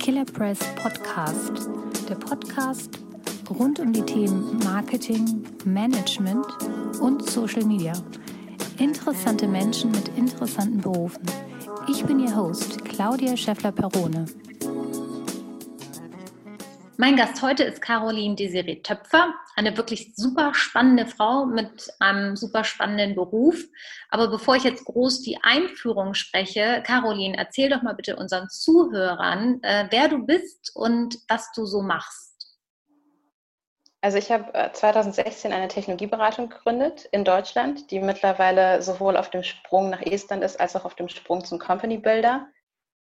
Killer Press Podcast, der Podcast rund um die Themen Marketing, Management und Social Media. Interessante Menschen mit interessanten Berufen. Ich bin Ihr Host, Claudia Scheffler-Perone. Mein Gast heute ist Caroline Desiree Töpfer, eine wirklich super spannende Frau mit einem super spannenden Beruf. Aber bevor ich jetzt groß die Einführung spreche, Caroline, erzähl doch mal bitte unseren Zuhörern, äh, wer du bist und was du so machst. Also ich habe 2016 äh, eine Technologieberatung gegründet in Deutschland, die mittlerweile sowohl auf dem Sprung nach Estland ist als auch auf dem Sprung zum Company Builder.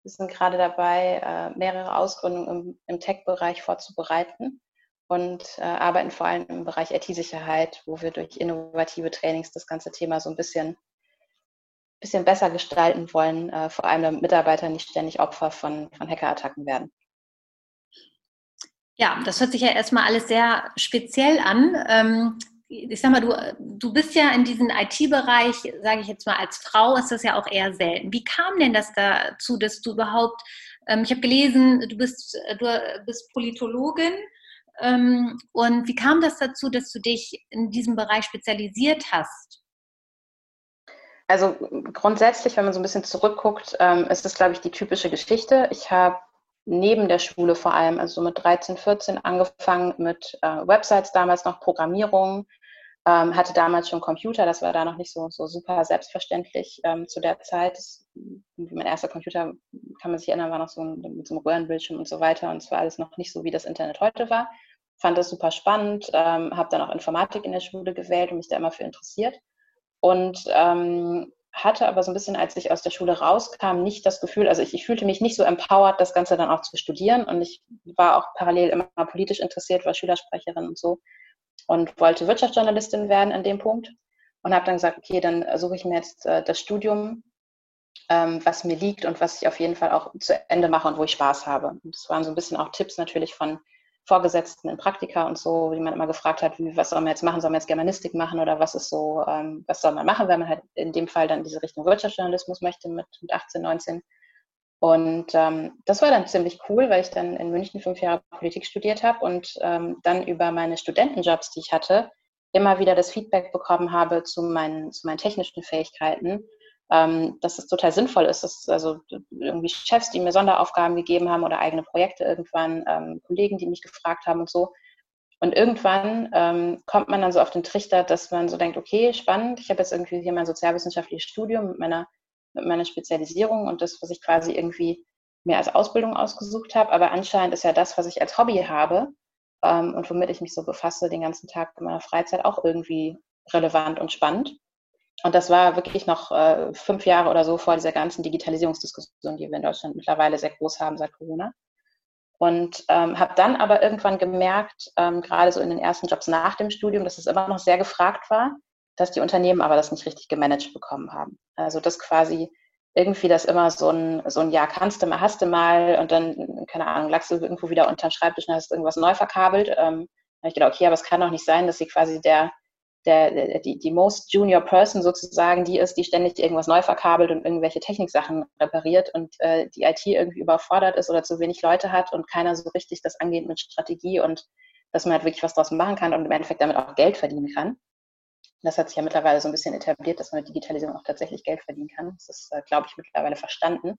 Wir sind gerade dabei, äh, mehrere Ausgründungen im, Tech-Bereich vorzubereiten und äh, arbeiten vor allem im Bereich IT-Sicherheit, wo wir durch innovative Trainings das ganze Thema so ein bisschen, bisschen besser gestalten wollen, äh, vor allem damit Mitarbeiter nicht ständig Opfer von, von Hackerattacken werden. Ja, das hört sich ja erstmal alles sehr speziell an. Ich sag mal, du, du bist ja in diesem IT-Bereich, sage ich jetzt mal, als Frau ist das ja auch eher selten. Wie kam denn das dazu, dass du überhaupt, ähm, ich habe gelesen, du bist, du bist Politologin ähm, und wie kam das dazu, dass du dich in diesem Bereich spezialisiert hast? Also grundsätzlich, wenn man so ein bisschen zurückguckt, ähm, ist das, glaube ich, die typische Geschichte. Ich habe neben der Schule vor allem, also mit 13, 14 angefangen mit äh, Websites damals noch Programmierung, ähm, hatte damals schon Computer, das war da noch nicht so, so super selbstverständlich ähm, zu der Zeit. Das, mein erster Computer, kann man sich erinnern, war noch so ein, mit so einem Röhrenbildschirm und so weiter und es war alles noch nicht so, wie das Internet heute war. Fand das super spannend, ähm, habe dann auch Informatik in der Schule gewählt und mich da immer für interessiert. Und ähm, hatte aber so ein bisschen, als ich aus der Schule rauskam, nicht das Gefühl, also ich, ich, fühlte mich nicht so empowered, das Ganze dann auch zu studieren. Und ich war auch parallel immer politisch interessiert, war Schülersprecherin und so und wollte Wirtschaftsjournalistin werden an dem Punkt und habe dann gesagt, okay, dann suche ich mir jetzt äh, das Studium, ähm, was mir liegt und was ich auf jeden Fall auch zu Ende mache und wo ich Spaß habe. Und das waren so ein bisschen auch Tipps natürlich von Vorgesetzten in Praktika und so, wie man immer gefragt hat, was soll man jetzt machen? Soll man jetzt Germanistik machen oder was ist so, ähm, was soll man machen, wenn man halt in dem Fall dann diese Richtung Wirtschaftsjournalismus möchte mit, mit 18, 19. Und ähm, das war dann ziemlich cool, weil ich dann in München fünf Jahre Politik studiert habe und ähm, dann über meine Studentenjobs, die ich hatte, immer wieder das Feedback bekommen habe zu meinen, zu meinen technischen Fähigkeiten, ähm, dass es total sinnvoll ist, dass also irgendwie Chefs, die mir Sonderaufgaben gegeben haben oder eigene Projekte irgendwann, ähm, Kollegen, die mich gefragt haben und so. Und irgendwann ähm, kommt man dann so auf den Trichter, dass man so denkt, okay, spannend, ich habe jetzt irgendwie hier mein sozialwissenschaftliches Studium mit meiner mit meiner Spezialisierung und das, was ich quasi irgendwie mir als Ausbildung ausgesucht habe. Aber anscheinend ist ja das, was ich als Hobby habe ähm, und womit ich mich so befasse, den ganzen Tag in meiner Freizeit auch irgendwie relevant und spannend. Und das war wirklich noch äh, fünf Jahre oder so vor dieser ganzen Digitalisierungsdiskussion, die wir in Deutschland mittlerweile sehr groß haben seit Corona. Und ähm, habe dann aber irgendwann gemerkt, ähm, gerade so in den ersten Jobs nach dem Studium, dass es immer noch sehr gefragt war dass die Unternehmen aber das nicht richtig gemanagt bekommen haben. Also das quasi irgendwie das immer so ein, so ein Ja, kannst du mal, hast du mal und dann, keine Ahnung, lagst du irgendwo wieder unter den Schreibtisch und hast irgendwas neu verkabelt. Ähm, habe ich gedacht, okay, aber es kann doch nicht sein, dass sie quasi der, der, der, die, die most junior person sozusagen die ist, die ständig irgendwas neu verkabelt und irgendwelche Techniksachen repariert und äh, die IT irgendwie überfordert ist oder zu wenig Leute hat und keiner so richtig das angeht mit Strategie und dass man halt wirklich was draus machen kann und im Endeffekt damit auch Geld verdienen kann. Das hat sich ja mittlerweile so ein bisschen etabliert, dass man mit Digitalisierung auch tatsächlich Geld verdienen kann. Das ist, äh, glaube ich, mittlerweile verstanden.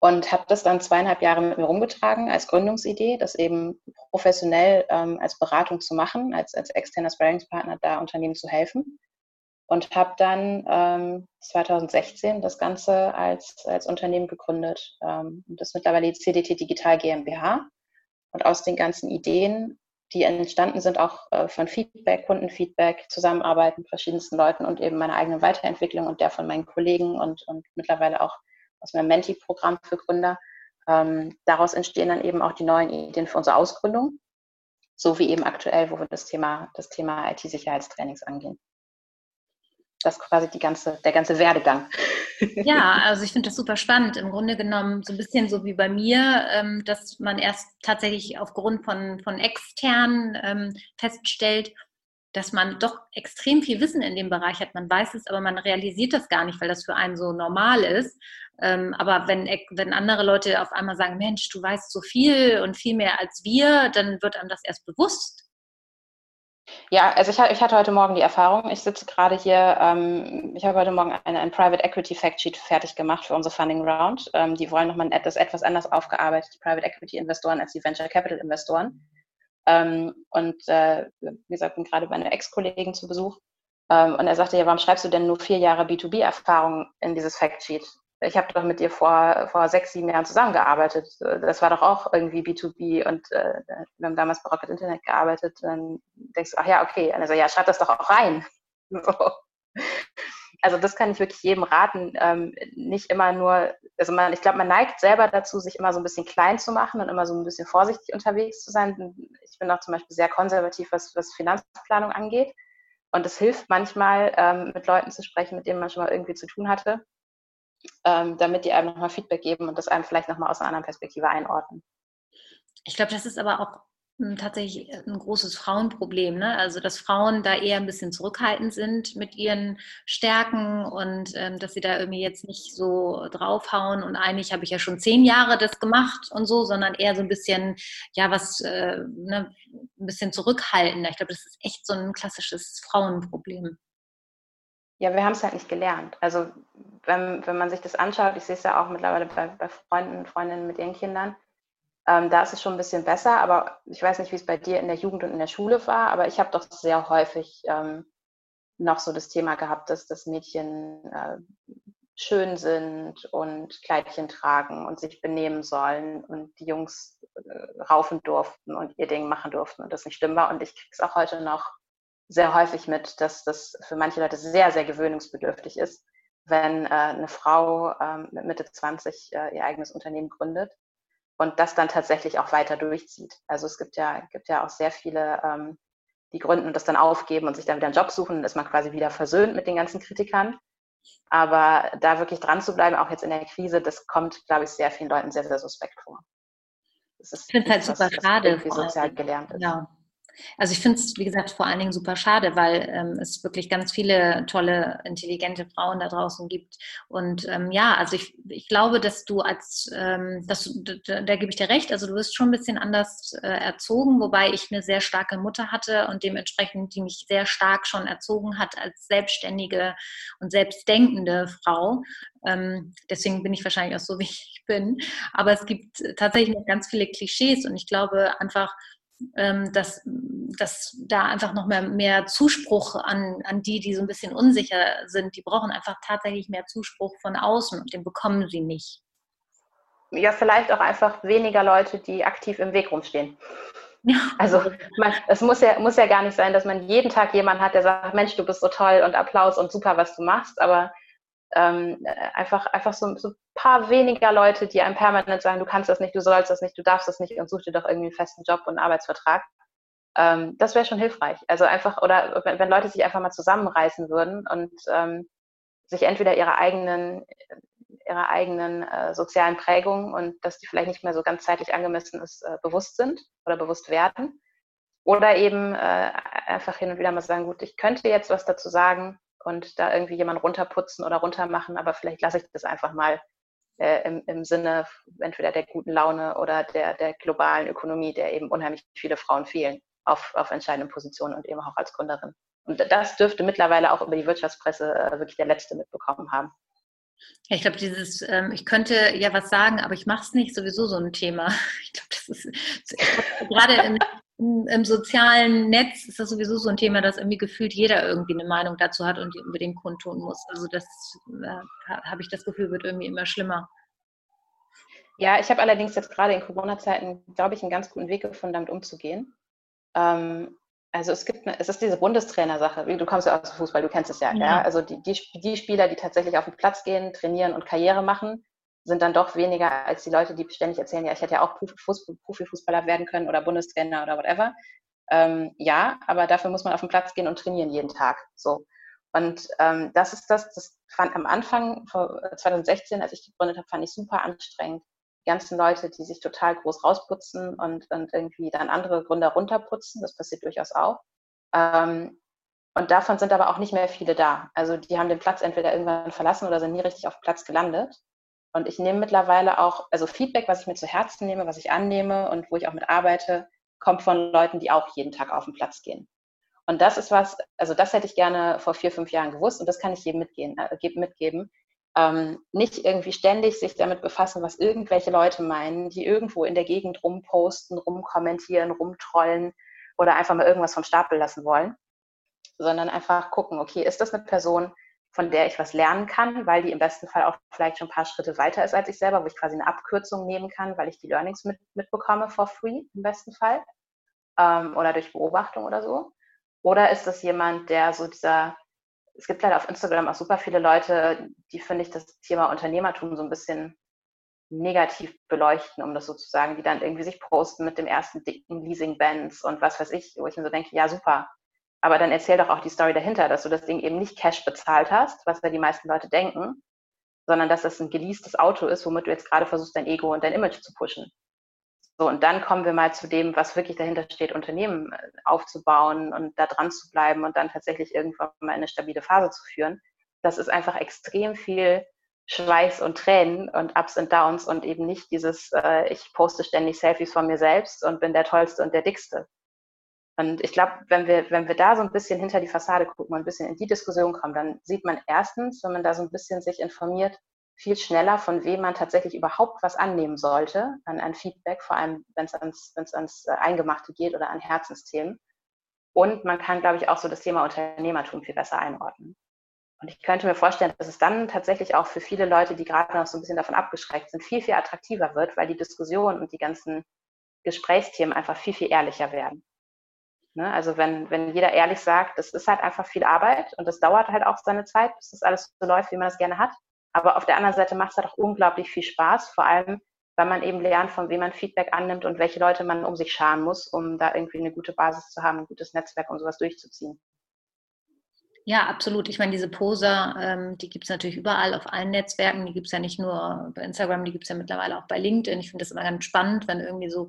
Und habe das dann zweieinhalb Jahre mit mir rumgetragen als Gründungsidee, das eben professionell ähm, als Beratung zu machen, als, als externer Sparringspartner da Unternehmen zu helfen. Und habe dann ähm, 2016 das Ganze als, als Unternehmen gegründet. Ähm, das ist mittlerweile die CDT Digital GmbH. Und aus den ganzen Ideen die entstanden sind auch äh, von Feedback, Kundenfeedback, Zusammenarbeit mit verschiedensten Leuten und eben meine eigene Weiterentwicklung und der von meinen Kollegen und, und mittlerweile auch aus meinem Menti-Programm für Gründer. Ähm, daraus entstehen dann eben auch die neuen Ideen für unsere Ausgründung, so wie eben aktuell, wo wir das Thema, das Thema IT-Sicherheitstrainings angehen das ist quasi die ganze, der ganze Werdegang. Ja, also ich finde das super spannend. Im Grunde genommen so ein bisschen so wie bei mir, ähm, dass man erst tatsächlich aufgrund von, von extern ähm, feststellt, dass man doch extrem viel Wissen in dem Bereich hat. Man weiß es, aber man realisiert das gar nicht, weil das für einen so normal ist. Ähm, aber wenn, wenn andere Leute auf einmal sagen, Mensch, du weißt so viel und viel mehr als wir, dann wird einem das erst bewusst. Ja, also ich, ich, hatte heute Morgen die Erfahrung, ich sitze gerade hier, ähm, ich habe heute Morgen eine, ein Private Equity Factsheet fertig gemacht für unsere Funding Round. Ähm, die wollen nochmal das etwas anders aufgearbeitet, die Private Equity Investoren als die Venture Capital Investoren. Ähm, und äh, wie gesagt, bin gerade bei einer Ex-Kollegen zu Besuch. Ähm, und er sagte, ja, warum schreibst du denn nur vier Jahre B2B-Erfahrung in dieses Factsheet? ich habe doch mit dir vor, vor sechs, sieben Jahren zusammengearbeitet. Das war doch auch irgendwie B2B und äh, wir haben damals bei Rocket Internet gearbeitet. Dann denkst du, ach ja, okay. Also ja, schreib das doch auch rein. So. Also das kann ich wirklich jedem raten. Ähm, nicht immer nur, also man, ich glaube, man neigt selber dazu, sich immer so ein bisschen klein zu machen und immer so ein bisschen vorsichtig unterwegs zu sein. Ich bin auch zum Beispiel sehr konservativ, was, was Finanzplanung angeht. Und es hilft manchmal, ähm, mit Leuten zu sprechen, mit denen man schon mal irgendwie zu tun hatte ähm, damit die einem nochmal Feedback geben und das einem vielleicht nochmal aus einer anderen Perspektive einordnen. Ich glaube, das ist aber auch tatsächlich ein großes Frauenproblem. Ne? Also, dass Frauen da eher ein bisschen zurückhaltend sind mit ihren Stärken und ähm, dass sie da irgendwie jetzt nicht so draufhauen und eigentlich habe ich ja schon zehn Jahre das gemacht und so, sondern eher so ein bisschen, ja, was, äh, ne, ein bisschen zurückhaltender. Ich glaube, das ist echt so ein klassisches Frauenproblem. Ja, wir haben es halt nicht gelernt. Also wenn, wenn man sich das anschaut, ich sehe es ja auch mittlerweile bei, bei Freunden und Freundinnen mit ihren Kindern, ähm, da ist es schon ein bisschen besser, aber ich weiß nicht, wie es bei dir in der Jugend und in der Schule war, aber ich habe doch sehr häufig ähm, noch so das Thema gehabt, dass das Mädchen äh, schön sind und Kleidchen tragen und sich benehmen sollen und die Jungs äh, raufen durften und ihr Ding machen durften und das nicht schlimm war. Und ich kriege es auch heute noch sehr häufig mit, dass das für manche Leute sehr, sehr gewöhnungsbedürftig ist, wenn äh, eine Frau ähm, mit Mitte 20 äh, ihr eigenes Unternehmen gründet und das dann tatsächlich auch weiter durchzieht. Also es gibt ja, gibt ja auch sehr viele, ähm, die gründen und das dann aufgeben und sich dann wieder einen Job suchen, dann ist man quasi wieder versöhnt mit den ganzen Kritikern. Aber da wirklich dran zu bleiben, auch jetzt in der Krise, das kommt, glaube ich, sehr vielen Leuten sehr, sehr suspekt vor. Das ist ich finde es halt super schade. Sozial gelernt ist. Ja. Also ich finde es, wie gesagt, vor allen Dingen super schade, weil ähm, es wirklich ganz viele tolle, intelligente Frauen da draußen gibt. Und ähm, ja, also ich, ich glaube, dass du als, ähm, dass da, da, gebe ich dir recht, also du wirst schon ein bisschen anders äh, erzogen, wobei ich eine sehr starke Mutter hatte und dementsprechend, die mich sehr stark schon erzogen hat als selbstständige und selbstdenkende Frau. Ähm, deswegen bin ich wahrscheinlich auch so, wie ich bin. Aber es gibt tatsächlich noch ganz viele Klischees und ich glaube einfach, dass, dass da einfach noch mehr, mehr Zuspruch an, an die, die so ein bisschen unsicher sind, die brauchen einfach tatsächlich mehr Zuspruch von außen und den bekommen sie nicht. Ja, vielleicht auch einfach weniger Leute, die aktiv im Weg rumstehen. Also man, es muss ja, muss ja gar nicht sein, dass man jeden Tag jemanden hat, der sagt, Mensch, du bist so toll und Applaus und super, was du machst, aber ähm, einfach, einfach so, so, paar weniger Leute, die einem permanent sagen, du kannst das nicht, du sollst das nicht, du darfst das nicht und such dir doch irgendwie einen festen Job und einen Arbeitsvertrag. Ähm, das wäre schon hilfreich. Also einfach, oder wenn, wenn, Leute sich einfach mal zusammenreißen würden und ähm, sich entweder ihre eigenen, ihre eigenen äh, sozialen Prägungen und dass die vielleicht nicht mehr so ganz zeitlich angemessen ist, äh, bewusst sind oder bewusst werden. Oder eben äh, einfach hin und wieder mal sagen, gut, ich könnte jetzt was dazu sagen, und da irgendwie jemand runterputzen oder runtermachen, aber vielleicht lasse ich das einfach mal äh, im, im Sinne entweder der guten Laune oder der, der globalen Ökonomie, der eben unheimlich viele Frauen fehlen auf, auf entscheidenden Positionen und eben auch als Gründerin. Und das dürfte mittlerweile auch über die Wirtschaftspresse äh, wirklich der Letzte mitbekommen haben. Ja, ich glaube, dieses, ähm, ich könnte ja was sagen, aber ich mache es nicht, sowieso so ein Thema. Ich glaube, das ist gerade im, im, sozialen Netz ist das sowieso so ein Thema, dass irgendwie gefühlt jeder irgendwie eine Meinung dazu hat und die unbedingt kundtun muss. Also das äh, habe ich das Gefühl, wird irgendwie immer schlimmer. Ja, ich habe allerdings jetzt gerade in Corona-Zeiten, glaube ich, einen ganz guten Weg gefunden, damit umzugehen. Ähm, also es gibt, eine, es ist diese Bundestrainer-Sache. Du kommst ja aus dem Fußball, du kennst es ja. ja. ja? Also die, die, die Spieler, die tatsächlich auf den Platz gehen, trainieren und Karriere machen, sind dann doch weniger als die Leute, die ständig erzählen, ja, ich hätte ja auch Profifußballer werden können oder Bundestrainer oder whatever. Ähm, ja, aber dafür muss man auf den Platz gehen und trainieren jeden Tag. So. Und ähm, das ist das, das fand am Anfang, vor 2016, als ich gegründet habe, fand ich super anstrengend. Die ganzen Leute, die sich total groß rausputzen und, und irgendwie dann andere Gründer runterputzen, das passiert durchaus auch. Ähm, und davon sind aber auch nicht mehr viele da. Also die haben den Platz entweder irgendwann verlassen oder sind nie richtig auf Platz gelandet. Und ich nehme mittlerweile auch, also Feedback, was ich mir zu Herzen nehme, was ich annehme und wo ich auch mit arbeite, kommt von Leuten, die auch jeden Tag auf den Platz gehen. Und das ist was, also das hätte ich gerne vor vier, fünf Jahren gewusst und das kann ich jedem mitgehen, äh, mitgeben. Ähm, nicht irgendwie ständig sich damit befassen, was irgendwelche Leute meinen, die irgendwo in der Gegend rumposten, rumkommentieren, rumtrollen oder einfach mal irgendwas vom Stapel lassen wollen, sondern einfach gucken, okay, ist das eine Person, von der ich was lernen kann, weil die im besten Fall auch vielleicht schon ein paar Schritte weiter ist als ich selber, wo ich quasi eine Abkürzung nehmen kann, weil ich die Learnings mit, mitbekomme for free im besten Fall ähm, oder durch Beobachtung oder so. Oder ist das jemand, der so dieser, es gibt leider auf Instagram auch super viele Leute, die finde ich das Thema Unternehmertum so ein bisschen negativ beleuchten, um das so zu sagen, die dann irgendwie sich posten mit dem ersten dicken Leasing-Bands und was weiß ich, wo ich mir so denke, ja super, aber dann erzähl doch auch die Story dahinter, dass du das Ding eben nicht Cash bezahlt hast, was ja die meisten Leute denken, sondern dass das ein geleastes Auto ist, womit du jetzt gerade versuchst, dein Ego und dein Image zu pushen. So, und dann kommen wir mal zu dem, was wirklich dahinter steht, Unternehmen äh, aufzubauen und da dran zu bleiben und dann tatsächlich irgendwann mal eine stabile Phase zu führen. Das ist einfach extrem viel Schweiß und Tränen und Ups und Downs und eben nicht dieses, äh, ich poste ständig Selfies von mir selbst und bin der Tollste und der Dickste. Und ich glaube, wenn wir, wenn wir da so ein bisschen hinter die Fassade gucken und ein bisschen in die Diskussion kommen, dann sieht man erstens, wenn man da so ein bisschen sich informiert, viel schneller, von wem man tatsächlich überhaupt was annehmen sollte, an ein Feedback, vor allem wenn es ans, wenn's ans äh, Eingemachte geht oder an Herzensthemen. Und man kann, glaube ich, auch so das Thema Unternehmertum viel besser einordnen. Und ich könnte mir vorstellen, dass es dann tatsächlich auch für viele Leute, die gerade noch so ein bisschen davon abgeschreckt sind, viel, viel attraktiver wird, weil die Diskussion und die ganzen Gesprächsthemen einfach viel, viel ehrlicher werden. Ne? Also wenn, wenn jeder ehrlich sagt, das ist halt einfach viel Arbeit und das dauert halt auch seine Zeit, bis das alles so läuft, wie man das gerne hat. Aber auf der anderen Seite macht es halt auch unglaublich viel Spaß, vor allem, weil man eben lernt, von wem man Feedback annimmt und welche Leute man um sich scharen muss, um da irgendwie eine gute Basis zu haben, ein gutes Netzwerk, um sowas durchzuziehen. Ja, absolut. Ich meine, diese Poser, ähm, die gibt es natürlich überall auf allen Netzwerken. Die gibt es ja nicht nur bei Instagram, die gibt es ja mittlerweile auch bei LinkedIn. Ich finde das immer ganz spannend, wenn irgendwie so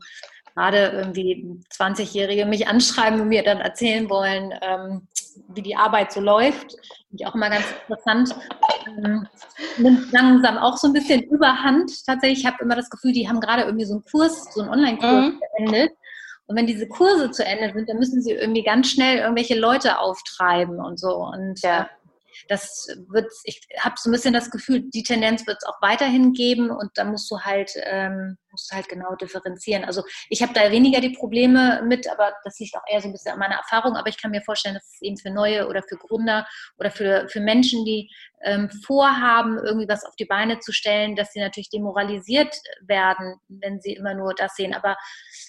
gerade irgendwie 20-Jährige mich anschreiben und mir dann erzählen wollen, ähm, wie die Arbeit so läuft. Finde ich auch immer ganz interessant. Ähm, nimmt langsam auch so ein bisschen überhand. Tatsächlich, ich habe immer das Gefühl, die haben gerade irgendwie so einen Kurs, so einen Online-Kurs mhm. beendet. Und wenn diese Kurse zu Ende sind, dann müssen sie irgendwie ganz schnell irgendwelche Leute auftreiben und so. Und ja. Äh, das wird, ich habe so ein bisschen das Gefühl, die Tendenz wird es auch weiterhin geben und da musst du halt, ähm, musst halt genau differenzieren. Also ich habe da weniger die Probleme mit, aber das liegt auch eher so ein bisschen an meiner Erfahrung. Aber ich kann mir vorstellen, dass es eben für neue oder für Gründer oder für, für Menschen, die ähm, vorhaben, irgendwie was auf die Beine zu stellen, dass sie natürlich demoralisiert werden, wenn sie immer nur das sehen. Aber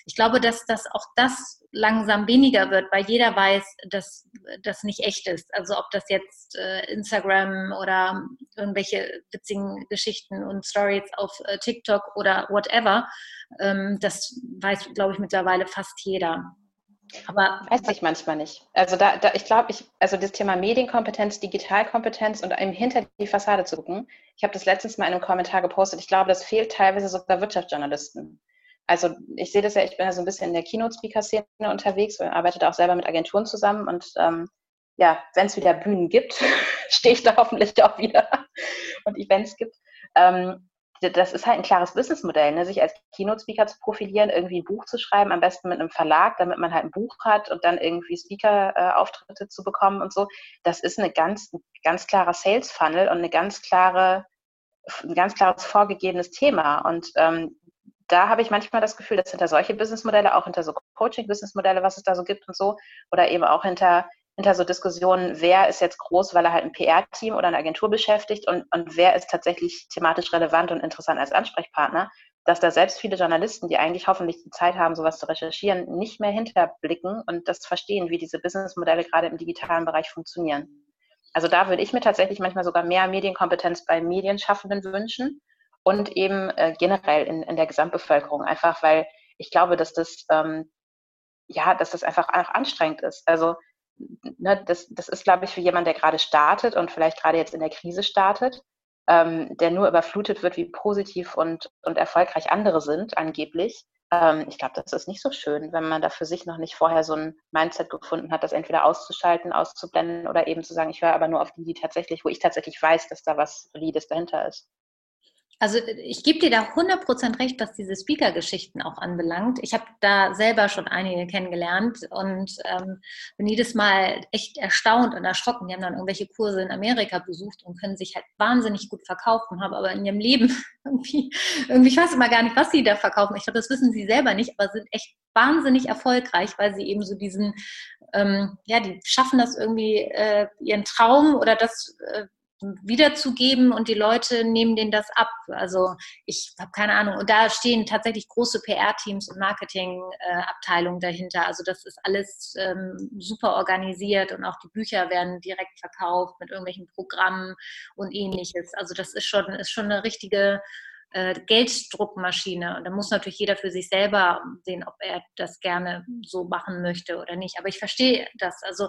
ich glaube, dass das auch das langsam weniger wird, weil jeder weiß, dass das nicht echt ist. Also ob das jetzt äh, Instagram oder irgendwelche witzigen Geschichten und Stories auf äh, TikTok oder whatever, ähm, das weiß, glaube ich, mittlerweile fast jeder. Aber weiß ich manchmal nicht. Also da, da ich glaube, ich, also das Thema Medienkompetenz, Digitalkompetenz und einem hinter die Fassade zu gucken. Ich habe das letztens mal in einem Kommentar gepostet. Ich glaube, das fehlt teilweise sogar Wirtschaftsjournalisten. Also ich sehe das ja, ich bin ja so ein bisschen in der Keynote-Speaker-Szene unterwegs und arbeite da auch selber mit Agenturen zusammen und ähm, ja, wenn es wieder Bühnen gibt, stehe ich da hoffentlich auch wieder und Events gibt. Ähm, das ist halt ein klares Businessmodell, ne? sich als Keynote-Speaker zu profilieren, irgendwie ein Buch zu schreiben, am besten mit einem Verlag, damit man halt ein Buch hat und dann irgendwie Speaker-Auftritte zu bekommen und so. Das ist eine ganz, ganz klarer Sales-Funnel und eine ganz klare, ein ganz klares vorgegebenes Thema. Und ähm, da habe ich manchmal das Gefühl, dass hinter solche Businessmodelle, auch hinter so Coaching-Businessmodelle, was es da so gibt und so, oder eben auch hinter hinter so Diskussionen, wer ist jetzt groß, weil er halt ein PR-Team oder eine Agentur beschäftigt und, und wer ist tatsächlich thematisch relevant und interessant als Ansprechpartner, dass da selbst viele Journalisten, die eigentlich hoffentlich die Zeit haben, sowas zu recherchieren, nicht mehr hinterblicken und das verstehen, wie diese Businessmodelle gerade im digitalen Bereich funktionieren. Also da würde ich mir tatsächlich manchmal sogar mehr Medienkompetenz bei Medienschaffenden wünschen und eben äh, generell in, in der Gesamtbevölkerung, einfach weil ich glaube, dass das ähm, ja, dass das einfach auch anstrengend ist. Also ne, das, das ist, glaube ich, für jemanden, der gerade startet und vielleicht gerade jetzt in der Krise startet, ähm, der nur überflutet wird, wie positiv und, und erfolgreich andere sind, angeblich, ähm, ich glaube, das ist nicht so schön, wenn man da für sich noch nicht vorher so ein Mindset gefunden hat, das entweder auszuschalten, auszublenden oder eben zu sagen, ich höre aber nur auf die, die tatsächlich, wo ich tatsächlich weiß, dass da was Valides dahinter ist. Also ich gebe dir da 100% recht, was diese Speaker-Geschichten auch anbelangt. Ich habe da selber schon einige kennengelernt und ähm, bin jedes Mal echt erstaunt und erschrocken. Die haben dann irgendwelche Kurse in Amerika besucht und können sich halt wahnsinnig gut verkaufen, haben aber in ihrem Leben irgendwie, irgendwie ich weiß immer gar nicht, was sie da verkaufen. Ich glaube, das wissen sie selber nicht, aber sind echt wahnsinnig erfolgreich, weil sie eben so diesen, ähm, ja, die schaffen das irgendwie, äh, ihren Traum oder das, äh, wiederzugeben und die Leute nehmen denen das ab. Also ich habe keine Ahnung. Und da stehen tatsächlich große PR-Teams und Marketing-Abteilungen dahinter. Also das ist alles ähm, super organisiert und auch die Bücher werden direkt verkauft mit irgendwelchen Programmen und ähnliches. Also das ist schon, ist schon eine richtige äh, Gelddruckmaschine. Und da muss natürlich jeder für sich selber sehen, ob er das gerne so machen möchte oder nicht. Aber ich verstehe das. Also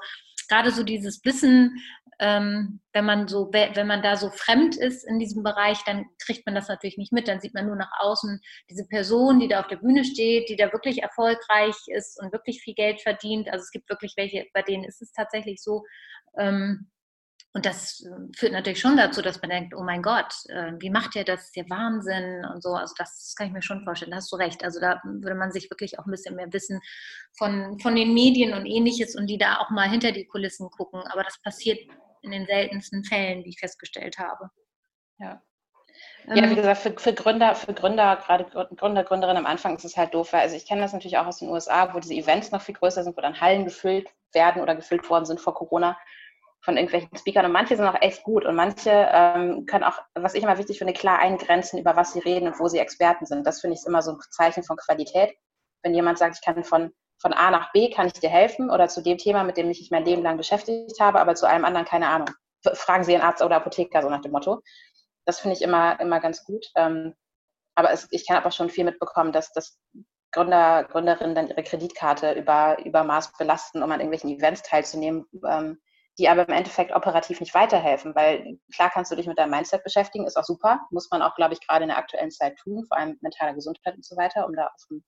gerade so dieses Wissen, ähm, wenn man so, wenn man da so fremd ist in diesem Bereich, dann kriegt man das natürlich nicht mit. Dann sieht man nur nach außen diese Person, die da auf der Bühne steht, die da wirklich erfolgreich ist und wirklich viel Geld verdient. Also es gibt wirklich welche, bei denen ist es tatsächlich so. Ähm, und das äh, führt natürlich schon dazu, dass man denkt, oh mein Gott, äh, wie macht ihr das? Das ist ja Wahnsinn und so. Also das kann ich mir schon vorstellen. Da hast du recht. Also da würde man sich wirklich auch ein bisschen mehr wissen von, von den Medien und ähnliches und die da auch mal hinter die Kulissen gucken. Aber das passiert in den seltensten Fällen, die ich festgestellt habe. Ja. Ja, wie ähm, gesagt, für, für Gründer, für Gründer, gerade Gründer, Gründerinnen am Anfang ist es halt doof, weil also ich kenne das natürlich auch aus den USA, wo diese Events noch viel größer sind, wo dann Hallen gefüllt werden oder gefüllt worden sind vor Corona von irgendwelchen Speakern und manche sind auch echt gut und manche ähm, können auch, was ich immer wichtig finde, klar eingrenzen, über was sie reden und wo sie Experten sind. Das finde ich immer so ein Zeichen von Qualität. Wenn jemand sagt, ich kann von, von A nach B, kann ich dir helfen oder zu dem Thema, mit dem ich mich mein Leben lang beschäftigt habe, aber zu allem anderen keine Ahnung. Fragen Sie einen Arzt oder Apotheker, so nach dem Motto. Das finde ich immer, immer ganz gut. Ähm, aber es, ich kann aber schon viel mitbekommen, dass, dass Gründer, Gründerinnen dann ihre Kreditkarte über, über Maß belasten, um an irgendwelchen Events teilzunehmen, ähm, die aber im Endeffekt operativ nicht weiterhelfen, weil klar kannst du dich mit deinem Mindset beschäftigen, ist auch super, muss man auch, glaube ich, gerade in der aktuellen Zeit tun, vor allem mentaler Gesundheit und so weiter, um da auf dem,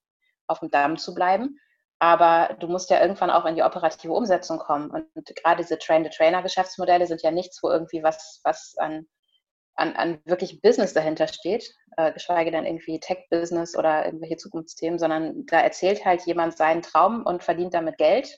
auf dem Damm zu bleiben. Aber du musst ja irgendwann auch in die operative Umsetzung kommen. Und gerade diese Train-the-Trainer-Geschäftsmodelle sind ja nichts, wo irgendwie was, was an, an, an wirklich Business dahinter steht, äh, geschweige denn irgendwie Tech-Business oder irgendwelche Zukunftsthemen, sondern da erzählt halt jemand seinen Traum und verdient damit Geld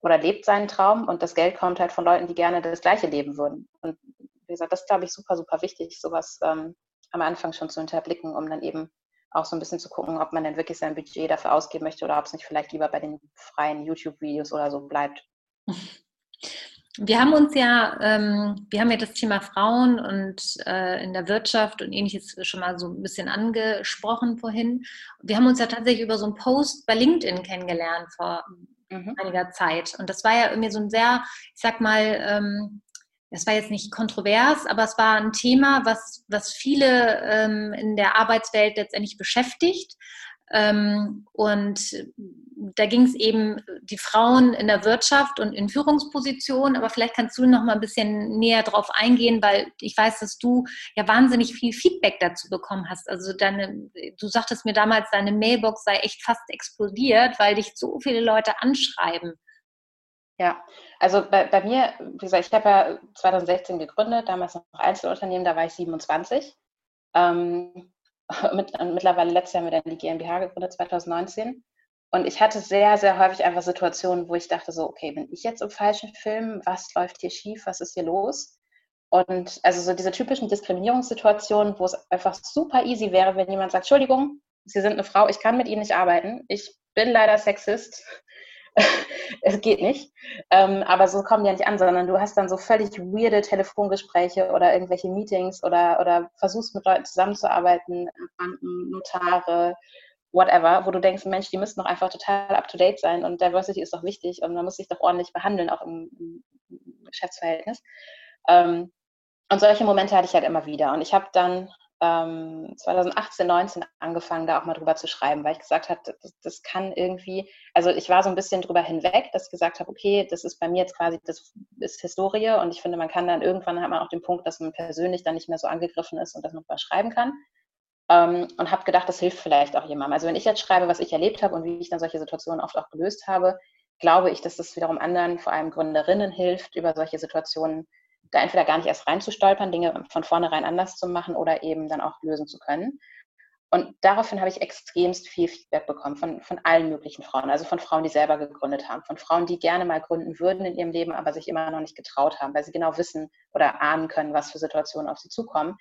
oder lebt seinen Traum und das Geld kommt halt von Leuten, die gerne das Gleiche leben würden. Und wie gesagt, das ist, glaube ich, super, super wichtig, sowas ähm, am Anfang schon zu hinterblicken, um dann eben auch so ein bisschen zu gucken, ob man denn wirklich sein Budget dafür ausgeben möchte oder ob es nicht vielleicht lieber bei den freien YouTube-Videos oder so bleibt. Wir haben uns ja, ähm, wir haben ja das Thema Frauen und äh, in der Wirtschaft und ähnliches schon mal so ein bisschen angesprochen vorhin. Wir haben uns ja tatsächlich über so einen Post bei LinkedIn kennengelernt vor mhm. einiger Zeit. Und das war ja irgendwie so ein sehr, ich sag mal, ähm, das war jetzt nicht kontrovers, aber es war ein Thema, was, was viele ähm, in der Arbeitswelt letztendlich beschäftigt. Ähm, und da ging es eben die Frauen in der Wirtschaft und in Führungspositionen, aber vielleicht kannst du noch mal ein bisschen näher drauf eingehen, weil ich weiß, dass du ja wahnsinnig viel Feedback dazu bekommen hast. Also deine, du sagtest mir damals, deine Mailbox sei echt fast explodiert, weil dich so viele Leute anschreiben. Ja, also bei, bei mir, wie gesagt, ich habe ja 2016 gegründet, damals noch Einzelunternehmen, da war ich 27. Ähm, mit, mittlerweile letztes Jahr mit der GmbH gegründet, 2019. Und ich hatte sehr, sehr häufig einfach Situationen, wo ich dachte so, okay, bin ich jetzt im falschen Film? Was läuft hier schief? Was ist hier los? Und also so diese typischen Diskriminierungssituationen, wo es einfach super easy wäre, wenn jemand sagt, Entschuldigung, Sie sind eine Frau, ich kann mit Ihnen nicht arbeiten, ich bin leider Sexist, es geht nicht. Ähm, aber so kommen die ja nicht an, sondern du hast dann so völlig weirde Telefongespräche oder irgendwelche Meetings oder, oder versuchst mit Leuten zusammenzuarbeiten, Banken, Notare, whatever, wo du denkst, Mensch, die müssten doch einfach total up-to-date sein und Diversity ist doch wichtig und man muss sich doch ordentlich behandeln, auch im, im Geschäftsverhältnis. Ähm, und solche Momente hatte ich halt immer wieder. Und ich habe dann ähm, 2018, 19 angefangen, da auch mal drüber zu schreiben, weil ich gesagt habe, das, das, kann irgendwie, also ich war so ein bisschen drüber hinweg, dass ich gesagt habe, okay, das ist bei mir jetzt quasi, das ist Historie und ich finde, man kann dann irgendwann hat man auch den Punkt, dass man persönlich dann nicht mehr so angegriffen ist und das noch mal schreiben kann. ähm, und habe gedacht, das hilft vielleicht auch jemandem. Also wenn ich jetzt schreibe, was ich erlebt habe und wie ich dann solche Situationen oft auch gelöst habe, glaube ich, dass das wiederum anderen, vor allem Gründerinnen, hilft, über solche Situationen da entweder gar nicht erst reinzustolpern, Dinge von vornherein anders zu machen oder eben dann auch lösen zu können. Und daraufhin habe ich extremst viel Feedback bekommen von, von allen möglichen Frauen. Also von Frauen, die selber gegründet haben, von Frauen, die gerne mal gründen würden in ihrem Leben, aber sich immer noch nicht getraut haben, weil sie genau wissen oder ahnen können, was für Situationen auf sie zukommen.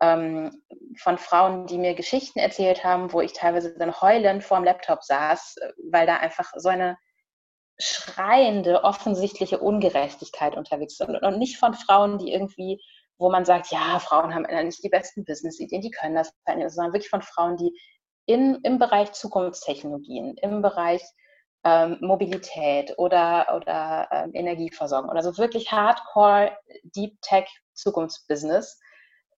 Ähm, von Frauen, die mir Geschichten erzählt haben, wo ich teilweise dann heulend vorm Laptop saß, weil da einfach so eine schreiende, offensichtliche Ungerechtigkeit unterwegs ist. Und nicht von Frauen, die irgendwie wo man sagt, ja, Frauen haben nicht die besten Business-Ideen, die können das, sondern wirklich von Frauen, die in, im Bereich Zukunftstechnologien, im Bereich ähm, Mobilität oder, oder ähm, Energieversorgung oder so wirklich Hardcore Deep Tech Zukunftsbusiness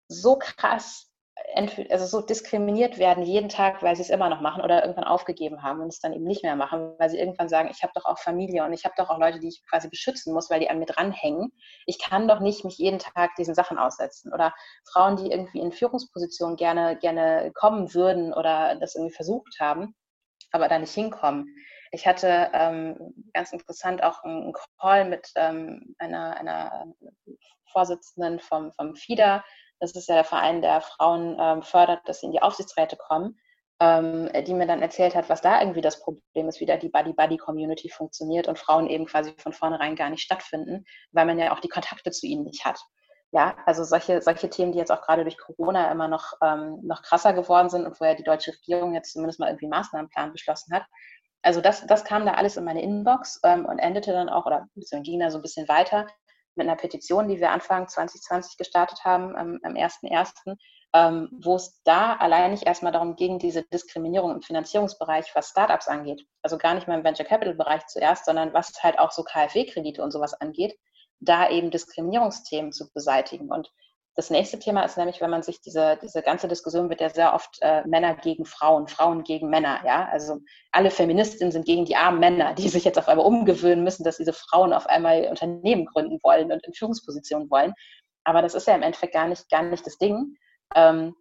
so krass also so diskriminiert werden jeden Tag, weil sie es immer noch machen oder irgendwann aufgegeben haben und es dann eben nicht mehr machen, weil sie irgendwann sagen, ich habe doch auch Familie und ich habe doch auch Leute, die ich quasi beschützen muss, weil die an mir dranhängen. Ich kann doch nicht mich jeden Tag diesen Sachen aussetzen. Oder Frauen, die irgendwie in Führungspositionen gerne, gerne kommen würden oder das irgendwie versucht haben, aber da nicht hinkommen. Ich hatte ähm, ganz interessant auch einen Call mit ähm, einer, einer Vorsitzenden vom, vom FIDA, das ist ja der Verein, der Frauen ähm, fördert, dass sie in die Aufsichtsräte kommen, ähm, die mir dann erzählt hat, was da irgendwie das Problem ist, wie da die Buddy-Buddy-Community funktioniert und Frauen eben quasi von vornherein gar nicht stattfinden, weil man ja auch die Kontakte zu ihnen nicht hat. Ja, also solche, solche Themen, die jetzt auch gerade durch Corona immer noch, ähm, noch krasser geworden sind und wo ja die deutsche Regierung jetzt zumindest mal irgendwie einen Maßnahmenplan beschlossen hat. Also das, das kam da alles in meine Inbox ähm, und endete dann auch, oder ging da so ein bisschen weiter mit einer Petition, die wir Anfang 2020 gestartet haben, am, am 1.1., ähm, wo es da allein nicht erstmal darum ging, diese Diskriminierung im Finanzierungsbereich, was Startups angeht, also gar nicht mal im Venture Capital Bereich zuerst, sondern was halt auch so KfW-Kredite und sowas angeht, da eben Diskriminierungsthemen zu beseitigen. Und das nächste Thema ist nämlich, wenn man sich diese, diese ganze Diskussion wird ja sehr oft äh, Männer gegen Frauen, Frauen gegen Männer, ja. Also alle Feministinnen sind gegen die armen Männer, die sich jetzt auf einmal umgewöhnen müssen, dass diese Frauen auf einmal Unternehmen gründen wollen und in Führungspositionen wollen. Aber das ist ja im Endeffekt gar nicht, gar nicht das Ding. Ähm,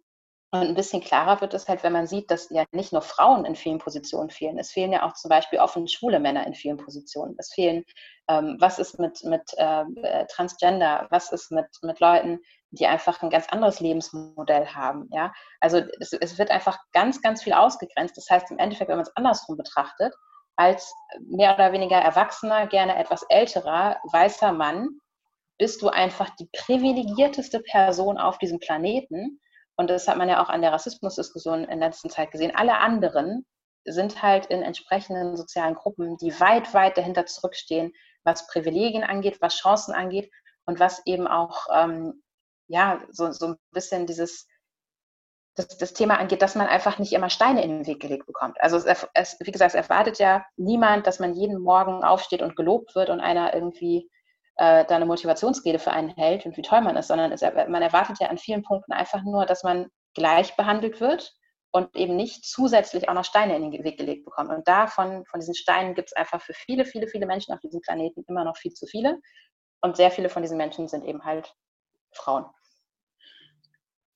und ein bisschen klarer wird es halt, wenn man sieht, dass ja nicht nur Frauen in vielen Positionen fehlen. Es fehlen ja auch zum Beispiel offen schwule Männer in vielen Positionen. Es fehlen, ähm, was ist mit, mit ähm, äh, Transgender, was ist mit, mit Leuten, die einfach ein ganz anderes Lebensmodell haben. Ja? Also es, es wird einfach ganz, ganz viel ausgegrenzt. Das heißt im Endeffekt, wenn man es andersrum betrachtet, als mehr oder weniger erwachsener, gerne etwas älterer, weißer Mann, bist du einfach die privilegierteste Person auf diesem Planeten und das hat man ja auch an der Rassismusdiskussion in letzter Zeit gesehen. Alle anderen sind halt in entsprechenden sozialen Gruppen, die weit, weit dahinter zurückstehen, was Privilegien angeht, was Chancen angeht und was eben auch, ähm, ja, so, so ein bisschen dieses, das, das, Thema angeht, dass man einfach nicht immer Steine in den Weg gelegt bekommt. Also es, es, wie gesagt, es erwartet ja niemand, dass man jeden Morgen aufsteht und gelobt wird und einer irgendwie äh, da eine Motivationsrede für einen hält und wie toll man ist, sondern es, man erwartet ja an vielen Punkten einfach nur, dass man gleich behandelt wird und eben nicht zusätzlich auch noch Steine in den Weg gelegt bekommt. Und davon, von diesen Steinen gibt es einfach für viele, viele, viele Menschen auf diesem Planeten immer noch viel zu viele. Und sehr viele von diesen Menschen sind eben halt Frauen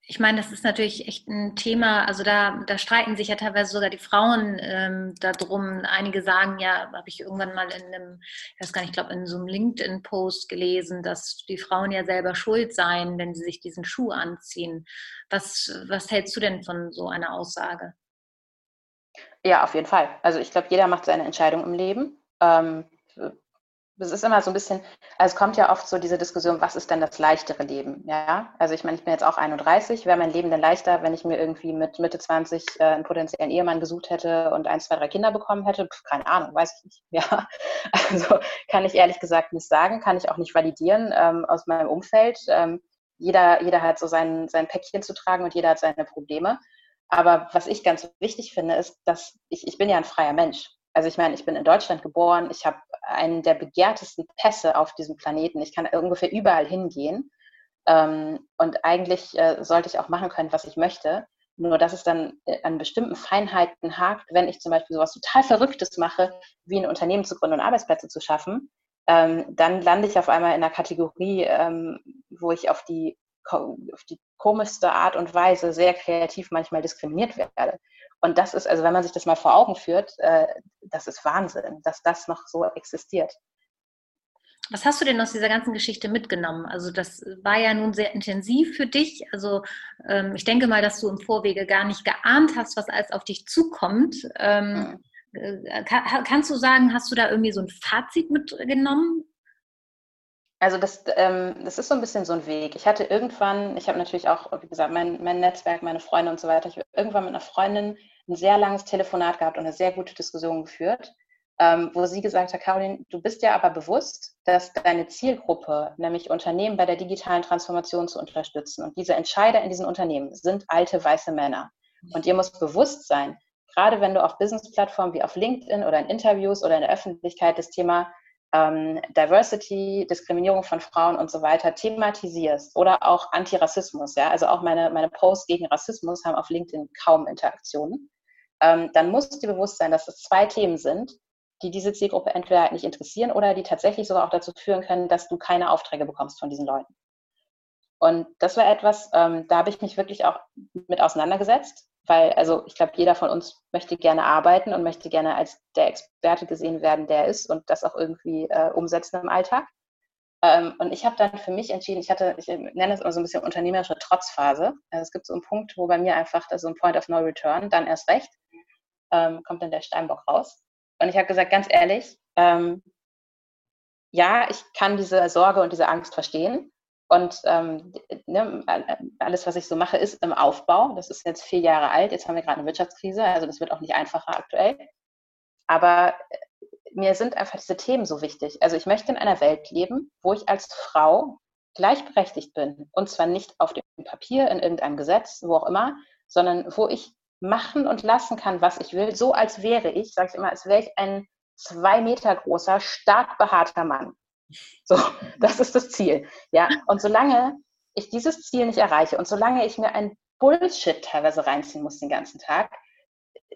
ich meine, das ist natürlich echt ein Thema, also da, da streiten sich ja teilweise sogar die Frauen ähm, darum. Einige sagen ja, habe ich irgendwann mal in einem, ich weiß gar nicht, ich glaube in so einem LinkedIn-Post gelesen, dass die Frauen ja selber schuld seien, wenn sie sich diesen Schuh anziehen. Was, was hältst du denn von so einer Aussage? Ja, auf jeden Fall. Also ich glaube, jeder macht seine Entscheidung im Leben. Ähm, es ist immer so ein bisschen, also es kommt ja oft so diese Diskussion, was ist denn das leichtere Leben? Ja, also ich meine, ich bin jetzt auch 31, wäre mein Leben denn leichter, wenn ich mir irgendwie mit Mitte 20 äh, einen potenziellen Ehemann gesucht hätte und ein, zwei, drei Kinder bekommen hätte? Puh, keine Ahnung, weiß ich nicht. Ja, also kann ich ehrlich gesagt nicht sagen, kann ich auch nicht validieren ähm, aus meinem Umfeld. Ähm, jeder, jeder hat so sein, sein Päckchen zu tragen und jeder hat seine Probleme. Aber was ich ganz wichtig finde, ist, dass ich, ich bin ja ein freier Mensch. Also ich meine, ich bin in Deutschland geboren, ich habe einen der begehrtesten Pässe auf diesem Planeten. Ich kann ungefähr überall hingehen. Ähm, und eigentlich äh, sollte ich auch machen können, was ich möchte. Nur dass es dann äh, an bestimmten Feinheiten hakt, wenn ich zum Beispiel sowas total Verrücktes mache, wie ein Unternehmen zu gründen und Arbeitsplätze zu schaffen, ähm, dann lande ich auf einmal in einer Kategorie, ähm, wo ich auf die, auf die komischste Art und Weise sehr kreativ manchmal diskriminiert werde. Und das ist, also wenn man sich das mal vor Augen führt, äh, das ist Wahnsinn, dass das noch so existiert. Was hast du denn aus dieser ganzen Geschichte mitgenommen? Also das war ja nun sehr intensiv für dich. Also ähm, ich denke mal, dass du im Vorwege gar nicht geahnt hast, was alles auf dich zukommt. Ähm, äh, kann, kannst du sagen, hast du da irgendwie so ein Fazit mitgenommen? Also das, ähm, das ist so ein bisschen so ein Weg. Ich hatte irgendwann, ich habe natürlich auch, wie gesagt, mein, mein Netzwerk, meine Freunde und so weiter. Ich habe irgendwann mit einer Freundin ein sehr langes Telefonat gehabt und eine sehr gute Diskussion geführt ähm, wo sie gesagt hat, Caroline, du bist ja aber bewusst, dass deine Zielgruppe, nämlich Unternehmen bei der digitalen Transformation zu unterstützen und diese Entscheider in diesen Unternehmen sind alte weiße Männer. Und ihr muss bewusst sein, gerade wenn du auf Business-Plattformen wie auf LinkedIn oder in Interviews oder in der Öffentlichkeit das Thema ähm, Diversity, Diskriminierung von Frauen und so weiter thematisierst oder auch Antirassismus, ja, also auch meine, meine Posts gegen Rassismus haben auf LinkedIn kaum Interaktionen, ähm, dann muss dir bewusst sein, dass es zwei Themen sind, die diese Zielgruppe entweder halt nicht interessieren oder die tatsächlich sogar auch dazu führen können, dass du keine Aufträge bekommst von diesen Leuten. Und das war etwas, ähm, da habe ich mich wirklich auch mit auseinandergesetzt, weil, also ich glaube, jeder von uns möchte gerne arbeiten und möchte gerne als der Experte gesehen werden, der ist und das auch irgendwie äh, umsetzen im Alltag. Ähm, und ich habe dann für mich entschieden, ich hatte, ich nenne es immer so ein bisschen unternehmerische Trotzphase. Also es gibt so einen Punkt, wo bei mir einfach das so ein Point of No Return, dann erst recht, ähm, kommt dann der Steinbock raus. Und ich habe gesagt, ganz ehrlich, ähm, ja, ich kann diese Sorge und diese Angst verstehen. Und ähm, ne, alles, was ich so mache, ist im Aufbau. Das ist jetzt vier Jahre alt. Jetzt haben wir gerade eine Wirtschaftskrise, also das wird auch nicht einfacher aktuell. Aber äh, mir sind einfach diese Themen so wichtig. Also ich möchte in einer Welt leben, wo ich als Frau gleichberechtigt bin. Und zwar nicht auf dem Papier, in irgendeinem Gesetz, wo auch immer, sondern wo ich machen und lassen kann, was ich will, so als wäre ich, sage ich immer, als wäre ich ein zwei Meter großer, stark behaarter Mann. So, das ist das Ziel. Ja, und solange ich dieses Ziel nicht erreiche und solange ich mir ein Bullshit teilweise reinziehen muss den ganzen Tag,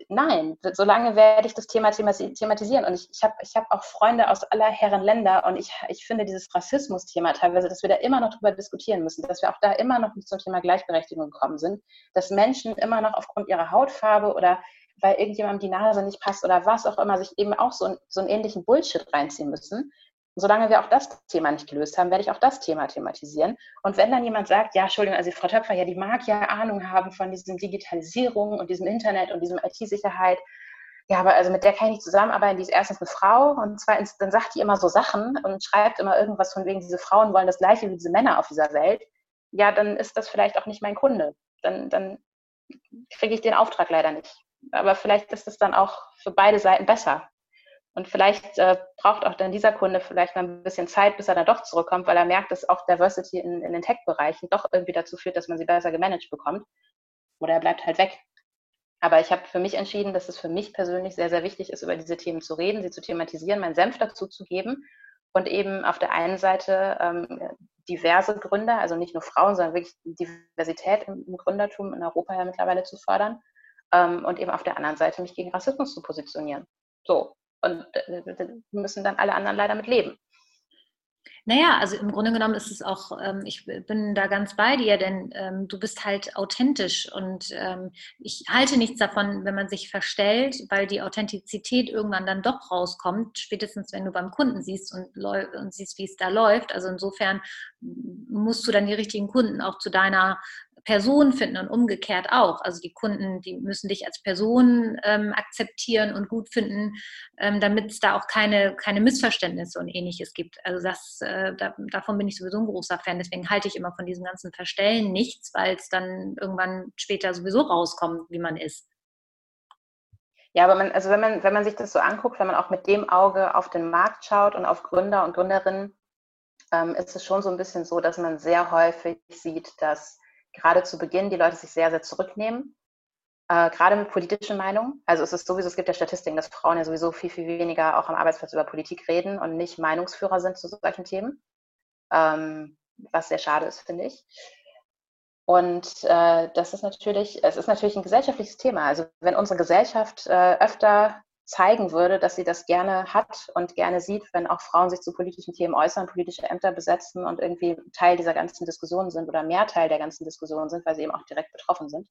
nein, solange werde ich das Thema thematisieren. Und ich, ich habe ich hab auch Freunde aus aller Herren Länder und ich, ich finde dieses Rassismus-Thema teilweise, dass wir da immer noch drüber diskutieren müssen, dass wir auch da immer noch nicht zum Thema Gleichberechtigung gekommen sind, dass Menschen immer noch aufgrund ihrer Hautfarbe oder weil irgendjemandem die Nase nicht passt oder was auch immer, sich eben auch so, so einen ähnlichen Bullshit reinziehen müssen solange wir auch das Thema nicht gelöst haben, werde ich auch das Thema thematisieren. Und wenn dann jemand sagt, ja, Entschuldigung, also Frau Töpfer, ja, die mag ja Ahnung haben von diesem Digitalisierung und diesem Internet und diesem IT-Sicherheit, ja, aber also mit der kann ich nicht zusammenarbeiten, die ist erstens eine Frau und zweitens, dann sagt die immer so Sachen und schreibt immer irgendwas von wegen, diese Frauen wollen das Gleiche wie diese Männer auf dieser Welt, ja, dann ist das vielleicht auch nicht mein Kunde. Dann, dann kriege ich den Auftrag leider nicht. Aber vielleicht ist es dann auch für beide Seiten besser. Und vielleicht äh, braucht auch dann dieser Kunde vielleicht mal ein bisschen Zeit, bis er dann doch zurückkommt, weil er merkt, dass auch Diversity in, in den Tech-Bereichen doch irgendwie dazu führt, dass man sie besser gemanagt bekommt. Oder er bleibt halt weg. Aber ich habe für mich entschieden, dass es für mich persönlich sehr, sehr wichtig ist, über diese Themen zu reden, sie zu thematisieren, meinen Senf dazu zu geben und eben auf der einen Seite ähm, diverse Gründer, also nicht nur Frauen, sondern wirklich Diversität im, im Gründertum in Europa ja mittlerweile zu fördern ähm, und eben auf der anderen Seite mich gegen Rassismus zu positionieren. So, und äh, müssen dann alle anderen leider mit leben. Naja, also im Grunde genommen ist es auch, ähm, ich bin da ganz bei dir, denn ähm, du bist halt authentisch und ähm, ich halte nichts davon, wenn man sich verstellt, weil die Authentizität irgendwann dann doch rauskommt, spätestens wenn du beim Kunden siehst und, und siehst, wie es da läuft. Also insofern musst du dann die richtigen Kunden auch zu deiner Person finden und umgekehrt auch. Also die Kunden, die müssen dich als Person ähm, akzeptieren und gut finden, ähm, damit es da auch keine, keine Missverständnisse und ähnliches gibt. Also das, äh, da, davon bin ich sowieso ein großer Fan. Deswegen halte ich immer von diesem ganzen Verstellen nichts, weil es dann irgendwann später sowieso rauskommt, wie man ist. Ja, aber man, also wenn man, wenn man sich das so anguckt, wenn man auch mit dem Auge auf den Markt schaut und auf Gründer und Gründerinnen, ähm, ist es schon so ein bisschen so, dass man sehr häufig sieht, dass gerade zu Beginn die Leute sich sehr, sehr zurücknehmen, äh, gerade mit politischen Meinungen. Also es ist sowieso, es gibt ja Statistiken, dass Frauen ja sowieso viel, viel weniger auch am Arbeitsplatz über Politik reden und nicht Meinungsführer sind zu solchen Themen, ähm, was sehr schade ist, finde ich. Und äh, das ist natürlich, es ist natürlich ein gesellschaftliches Thema. Also wenn unsere Gesellschaft äh, öfter zeigen würde, dass sie das gerne hat und gerne sieht, wenn auch Frauen sich zu politischen Themen äußern, politische Ämter besetzen und irgendwie Teil dieser ganzen Diskussion sind oder mehr Teil der ganzen Diskussion sind, weil sie eben auch direkt betroffen sind,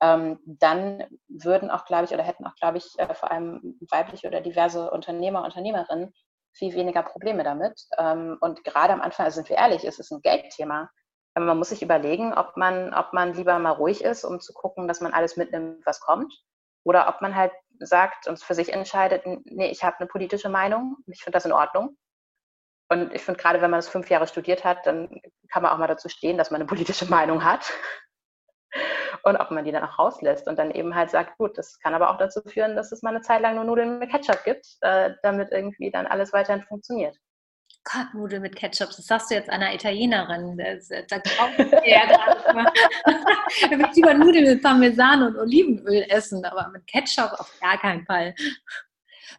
ähm, dann würden auch, glaube ich, oder hätten auch, glaube ich, äh, vor allem weibliche oder diverse Unternehmer, Unternehmerinnen viel weniger Probleme damit. Ähm, und gerade am Anfang, also sind wir ehrlich, ist es ein Geldthema. Man muss sich überlegen, ob man, ob man lieber mal ruhig ist, um zu gucken, dass man alles mitnimmt, was kommt, oder ob man halt sagt und für sich entscheidet, nee, ich habe eine politische Meinung ich finde das in Ordnung. Und ich finde, gerade wenn man das fünf Jahre studiert hat, dann kann man auch mal dazu stehen, dass man eine politische Meinung hat. Und ob man die dann auch rauslässt und dann eben halt sagt, gut, das kann aber auch dazu führen, dass es mal eine Zeit lang nur Nudeln mit Ketchup gibt, äh, damit irgendwie dann alles weiterhin funktioniert. Gott, Nudeln mit Ketchup, das sagst du jetzt einer Italienerin. Da ja gerade mal. Da würde ich lieber Nudeln mit Parmesan und Olivenöl essen, aber mit Ketchup auf gar keinen Fall.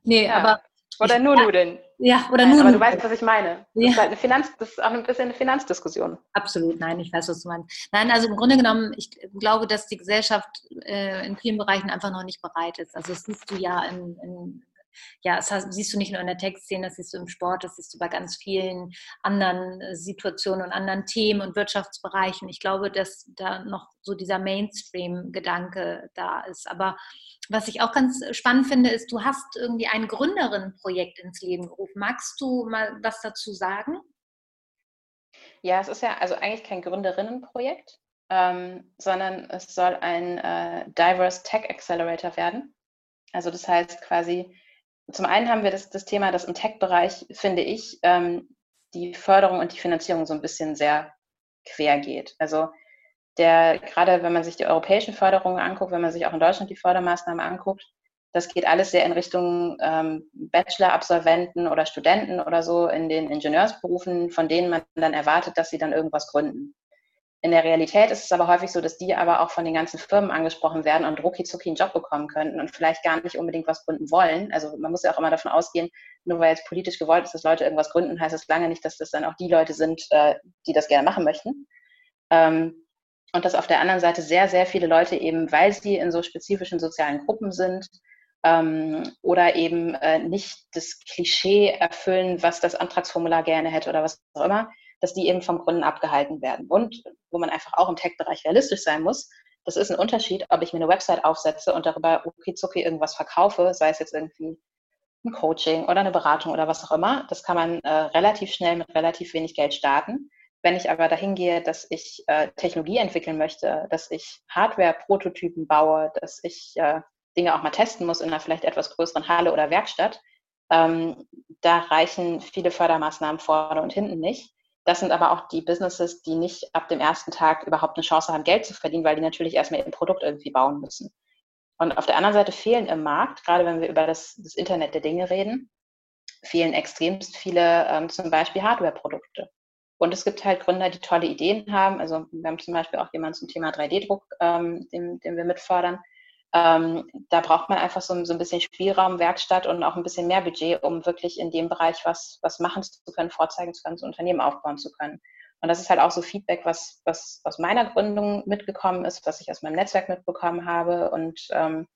Nee, ja. aber. Oder nur Nudeln. Ja, oder nur. Aber du weißt, was ich meine. Das, ja. ist halt eine Finanz, das ist auch ein bisschen eine Finanzdiskussion. Absolut, nein, ich weiß, was du meinst. Nein, also im Grunde genommen, ich glaube, dass die Gesellschaft äh, in vielen Bereichen einfach noch nicht bereit ist. Also das siehst du ja in, in ja, das siehst du nicht nur in der Textszene, das siehst du im Sport, das siehst du bei ganz vielen anderen äh, Situationen und anderen Themen und Wirtschaftsbereichen. Ich glaube, dass da noch so dieser Mainstream-Gedanke da ist. Aber was ich auch ganz spannend finde, ist, du hast irgendwie ein Gründerinnenprojekt ins Leben gerufen. Magst du mal was dazu sagen? Ja, es ist ja also eigentlich kein Gründerinnenprojekt, ähm, sondern es soll ein äh, Diverse Tech Accelerator werden. Also das heißt quasi, zum einen haben wir das, das Thema, dass im Tech-Bereich, finde ich, ähm, die Förderung und die Finanzierung so ein bisschen sehr quer geht. Also der, gerade wenn man sich die europäischen Förderungen anguckt, wenn man sich auch in Deutschland die Fördermaßnahmen anguckt, das geht alles sehr in Richtung ähm, Bachelor-Absolventen oder Studenten oder so in den Ingenieursberufen, von denen man dann erwartet, dass sie dann irgendwas gründen. In der Realität ist es aber häufig so, dass die aber auch von den ganzen Firmen angesprochen werden und rucki zucki einen Job bekommen könnten und vielleicht gar nicht unbedingt was gründen wollen. Also man muss ja auch immer davon ausgehen, nur weil jetzt politisch gewollt ist, dass Leute irgendwas gründen, heißt es lange nicht, dass das dann auch die Leute sind, äh, die das gerne machen möchten. Ähm, und dass auf der anderen Seite sehr, sehr viele Leute eben, weil sie in so spezifischen sozialen Gruppen sind, ähm, oder eben äh, nicht das Klischee erfüllen, was das Antragsformular gerne hätte oder was auch immer, dass die eben vom Gründen abgehalten werden. Und wo man einfach auch im Tech-Bereich realistisch sein muss, das ist ein Unterschied, ob ich mir eine Website aufsetze und darüber okay zucki irgendwas verkaufe, sei es jetzt irgendwie ein Coaching oder eine Beratung oder was auch immer. Das kann man äh, relativ schnell mit relativ wenig Geld starten. Wenn ich aber dahin gehe, dass ich äh, Technologie entwickeln möchte, dass ich Hardware-Prototypen baue, dass ich äh, Dinge auch mal testen muss in einer vielleicht etwas größeren Halle oder Werkstatt, ähm, da reichen viele Fördermaßnahmen vorne und hinten nicht. Das sind aber auch die Businesses, die nicht ab dem ersten Tag überhaupt eine Chance haben, Geld zu verdienen, weil die natürlich erstmal ihr Produkt irgendwie bauen müssen. Und auf der anderen Seite fehlen im Markt, gerade wenn wir über das, das Internet der Dinge reden, fehlen extremst viele ähm, zum Beispiel Hardware-Produkte. Und es gibt halt Gründer, die tolle Ideen haben. Also wir haben zum Beispiel auch jemanden zum Thema 3D-Druck, ähm, den, den wir mitfördern. Ähm, da braucht man einfach so, so, ein bisschen Spielraum, Werkstatt und auch ein bisschen mehr Budget, um wirklich in dem Bereich was, was machen zu können, vorzeigen zu können, so Unternehmen aufbauen zu können. Und das ist halt auch so Feedback, was, was aus meiner Gründung mitgekommen ist, was ich aus meinem Netzwerk mitbekommen habe und ähm,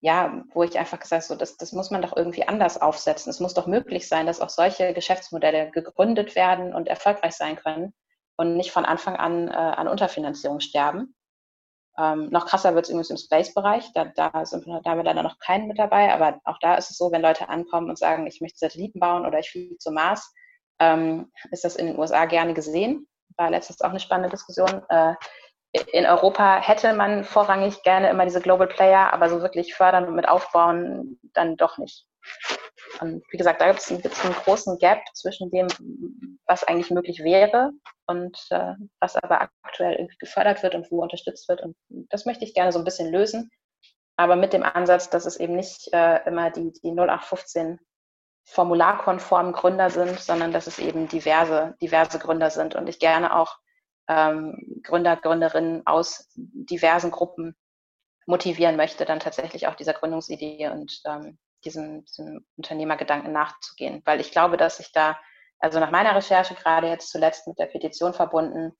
ja, wo ich einfach gesagt habe, so, das, das muss man doch irgendwie anders aufsetzen. Es muss doch möglich sein, dass auch solche Geschäftsmodelle gegründet werden und erfolgreich sein können und nicht von Anfang an äh, an Unterfinanzierung sterben. Ähm, noch krasser wird es übrigens im Space-Bereich. Da, da, sind da haben wir leider noch keinen mit dabei, aber auch da ist es so, wenn Leute ankommen und sagen, ich möchte Satelliten bauen oder ich fliege zum Mars, ähm, ist das in den USA gerne gesehen. War letztens auch eine spannende Diskussion. Äh, in Europa hätte man vorrangig gerne immer diese Global Player, aber so wirklich fördern und mit aufbauen dann doch nicht. Und wie gesagt, da gibt es einen großen Gap zwischen dem, was eigentlich möglich wäre und äh, was aber aktuell gefördert wird und wo unterstützt wird. Und das möchte ich gerne so ein bisschen lösen, aber mit dem Ansatz, dass es eben nicht äh, immer die, die 0815 formularkonformen Gründer sind, sondern dass es eben diverse, diverse Gründer sind und ich gerne auch ähm, Gründer, Gründerinnen aus diversen Gruppen motivieren möchte, dann tatsächlich auch dieser Gründungsidee und ähm, diesem, diesem Unternehmergedanken nachzugehen. Weil ich glaube, dass ich da, also nach meiner Recherche gerade jetzt zuletzt mit der Petition verbunden,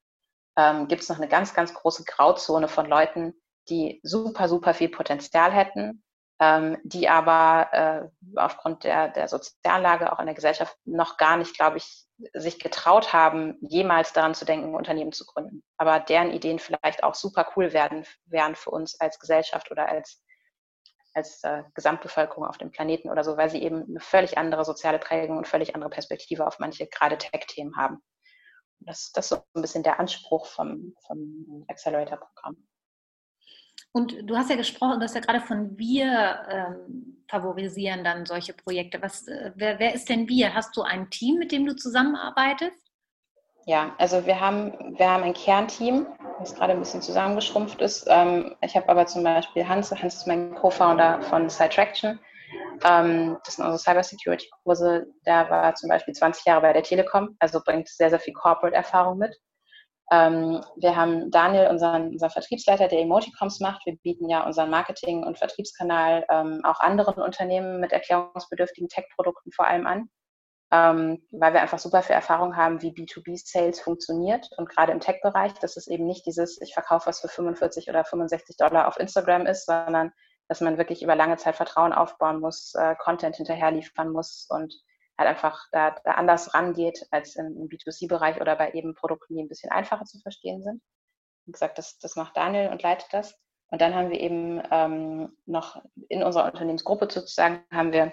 ähm, gibt es noch eine ganz, ganz große Grauzone von Leuten, die super, super viel Potenzial hätten, ähm, die aber äh, aufgrund der, der Soziallage auch in der Gesellschaft noch gar nicht, glaube ich, sich getraut haben, jemals daran zu denken, ein Unternehmen zu gründen. Aber deren Ideen vielleicht auch super cool werden, wären für uns als Gesellschaft oder als, als äh, Gesamtbevölkerung auf dem Planeten oder so, weil sie eben eine völlig andere soziale Prägung und völlig andere Perspektive auf manche gerade Tech-Themen haben. Das, das ist so ein bisschen der Anspruch vom, vom Accelerator-Programm. Und du hast ja gesprochen, du hast ja gerade von wir ähm, favorisieren dann solche Projekte. Was, äh, wer, wer ist denn wir? Hast du ein Team, mit dem du zusammenarbeitest? Ja, also wir haben, wir haben ein Kernteam, das gerade ein bisschen zusammengeschrumpft ist. Ähm, ich habe aber zum Beispiel Hans, Hans ist mein Co-Founder von Sidetraction. Ähm, das sind unsere Cybersecurity-Kurse. Der war zum Beispiel 20 Jahre bei der Telekom, also bringt sehr, sehr viel Corporate-Erfahrung mit. Ähm, wir haben Daniel, unseren, unseren Vertriebsleiter, der Emoticons macht. Wir bieten ja unseren Marketing- und Vertriebskanal auch anderen Unternehmen mit erklärungsbedürftigen Tech-Produkten vor allem an, ähm, weil wir einfach super viel Erfahrung haben, wie B2B-Sales funktioniert. Und gerade im Tech-Bereich, dass es eben nicht dieses, ich verkaufe was für 45 oder 65 Dollar auf Instagram ist, sondern dass man wirklich über lange Zeit Vertrauen aufbauen muss, äh, Content hinterher liefern muss und halt einfach da, da anders rangeht als im, im B2C-Bereich oder bei eben Produkten, die ein bisschen einfacher zu verstehen sind. Wie gesagt, das, das macht Daniel und leitet das. Und dann haben wir eben ähm, noch in unserer Unternehmensgruppe sozusagen haben wir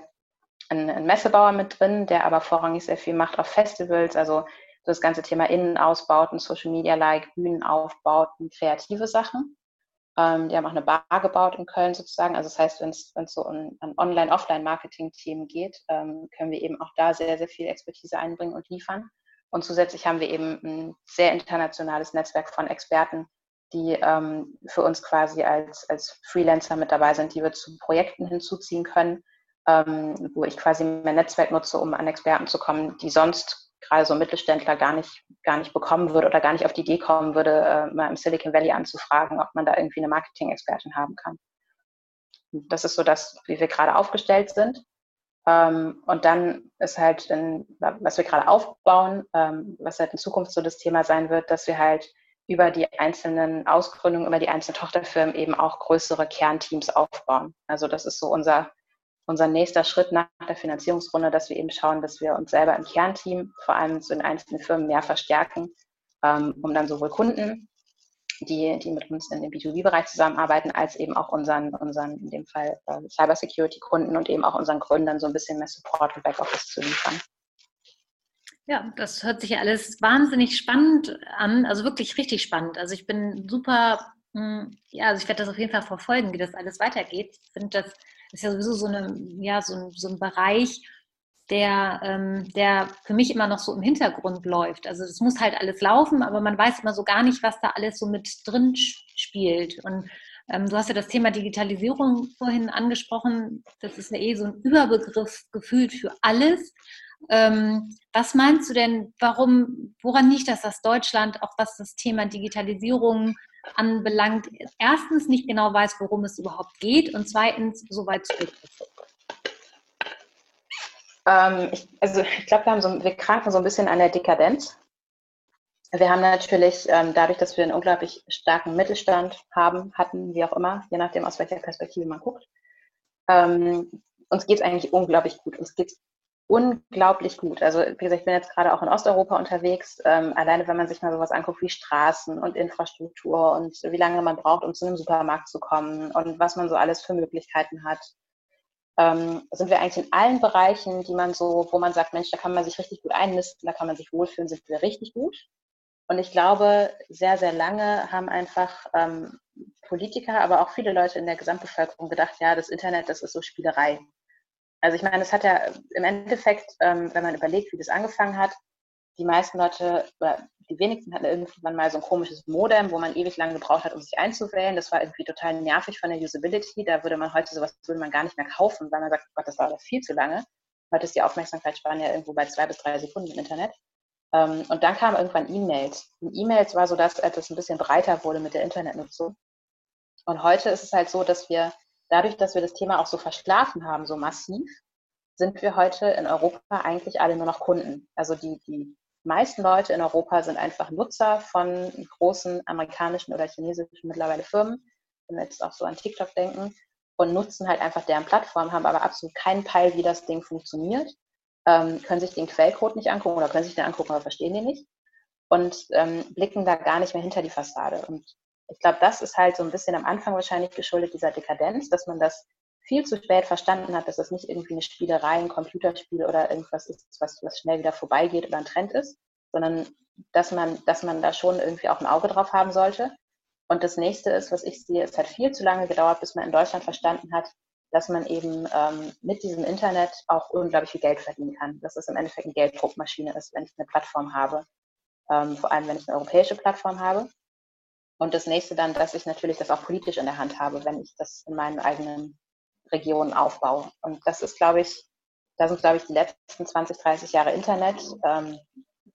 einen, einen, Messebauer mit drin, der aber vorrangig sehr viel macht auf Festivals, also so das ganze Thema Innenausbauten, Social Media like, Bühnenaufbauten, kreative Sachen. Ähm, die haben auch eine Bar gebaut in Köln sozusagen. Also das heißt, wenn es so um ein Online-Offline-Marketing-Themen geht, ähm, können wir eben auch da sehr, sehr viel Expertise einbringen und liefern. Und zusätzlich haben wir eben ein sehr internationales Netzwerk von Experten, die ähm, für uns quasi als, als Freelancer mit dabei sind, die wir zu Projekten hinzuziehen können, ähm, wo ich quasi mein Netzwerk nutze, um an Experten zu kommen, die sonst gerade so Mittelständler gar nicht, gar nicht bekommen würde oder gar nicht auf die Idee kommen würde, äh, mal im Silicon Valley anzufragen, ob man da irgendwie eine Marketing-Expertin haben kann. Das ist so das, wie wir gerade aufgestellt sind. Ähm, und dann ist halt, in, was wir gerade aufbauen, ähm, was halt in Zukunft so das Thema sein wird, dass wir halt über die einzelnen Ausgründungen, über die einzelnen Tochterfirmen eben auch größere Kernteams aufbauen. Also das ist so unser unser nächster Schritt nach der Finanzierungsrunde, dass wir eben schauen, dass wir uns selber im Kernteam, vor allem zu den einzelnen Firmen, mehr verstärken, ähm, um dann sowohl Kunden, die, die mit uns in dem B2B-Bereich zusammenarbeiten, als eben auch unseren, unseren in dem Fall äh, Cybersecurity-Kunden und eben auch unseren Gründern so ein bisschen mehr Support und Backoffice zu liefern. Ja, das hört sich ja alles wahnsinnig spannend an, also wirklich richtig spannend. Also ich bin super, hm, ja, also ich werde das auf jeden Fall verfolgen, wie das alles weitergeht. Ich finde das ist ja sowieso so, eine, ja, so, ein, so ein Bereich, der, ähm, der für mich immer noch so im Hintergrund läuft. Also es muss halt alles laufen, aber man weiß immer so gar nicht, was da alles so mit drin spielt. Und ähm, du hast ja das Thema Digitalisierung vorhin angesprochen. Das ist ja eh so ein Überbegriff gefühlt für alles. Ähm, was meinst du denn, warum, woran liegt das, dass Deutschland, auch was das Thema Digitalisierung anbelangt, erstens nicht genau weiß, worum es überhaupt geht und zweitens so weit zurück ist? Ähm, ich, also ich glaube, wir, so, wir kranken so ein bisschen an der Dekadenz. Wir haben natürlich ähm, dadurch, dass wir einen unglaublich starken Mittelstand haben, hatten, wie auch immer, je nachdem, aus welcher Perspektive man guckt, ähm, uns geht es eigentlich unglaublich gut. Uns geht es unglaublich gut. Also wie gesagt, ich bin jetzt gerade auch in Osteuropa unterwegs. Ähm, alleine wenn man sich mal sowas anguckt wie Straßen und Infrastruktur und wie lange man braucht, um zu einem Supermarkt zu kommen und was man so alles für Möglichkeiten hat, ähm, sind wir eigentlich in allen Bereichen, die man so, wo man sagt, Mensch, da kann man sich richtig gut einnisten, da kann man sich wohlfühlen, sind wir richtig gut. Und ich glaube, sehr, sehr lange haben einfach ähm, Politiker, aber auch viele Leute in der Gesamtbevölkerung gedacht, ja, das Internet, das ist so Spielerei. Also ich meine, es hat ja im Endeffekt, ähm, wenn man überlegt, wie das angefangen hat, die meisten Leute, oder die wenigsten hatten irgendwann mal so ein komisches Modem, wo man ewig lange gebraucht hat, um sich einzuwählen. Das war irgendwie total nervig von der Usability. Da würde man heute sowas würde man gar nicht mehr kaufen, weil man sagt, oh Gott, das dauert viel zu lange. Heute ist die Aufmerksamkeitsspanne ja irgendwo bei zwei bis drei Sekunden im Internet. Ähm, und dann kamen irgendwann E-Mails. E-Mails war so, dass etwas ein bisschen breiter wurde mit der Internetnutzung. Und heute ist es halt so, dass wir dadurch, dass wir das Thema auch so verschlafen haben, so massiv, sind wir heute in Europa eigentlich alle nur noch Kunden. Also die, die meisten Leute in Europa sind einfach Nutzer von großen amerikanischen oder chinesischen mittlerweile Firmen, wenn wir jetzt auch so an TikTok denken. und nutzen halt einfach deren Plattform, haben aber absolut keinen Peil, wie das Ding funktioniert, ähm, können sich den Quellcode nicht angucken oder können sich den angucken, aber verstehen den nicht und ähm, blicken da gar nicht mehr hinter die Fassade. Und ich glaube, das ist halt so ein bisschen am Anfang wahrscheinlich geschuldet dieser Dekadenz, dass man das viel zu spät verstanden hat, dass das nicht irgendwie eine Spielerei, ein Computerspiel oder irgendwas ist, was, was schnell wieder vorbeigeht oder ein Trend ist, sondern dass man, dass man da schon irgendwie auch ein Auge drauf haben sollte. Und das nächste ist, was ich sehe, es hat viel zu lange gedauert, bis man in Deutschland verstanden hat, dass man eben ähm, mit diesem Internet auch unglaublich viel Geld verdienen kann. Dass es im Endeffekt eine Gelddruckmaschine ist, wenn ich eine Plattform habe. Ähm, vor allem, wenn ich eine europäische Plattform habe. Und das nächste dann, dass ich natürlich das auch politisch in der Hand habe, wenn ich das in meinen eigenen Regionen aufbaue. Und das ist, glaube ich, da sind, glaube ich, die letzten 20, 30 Jahre Internet ähm,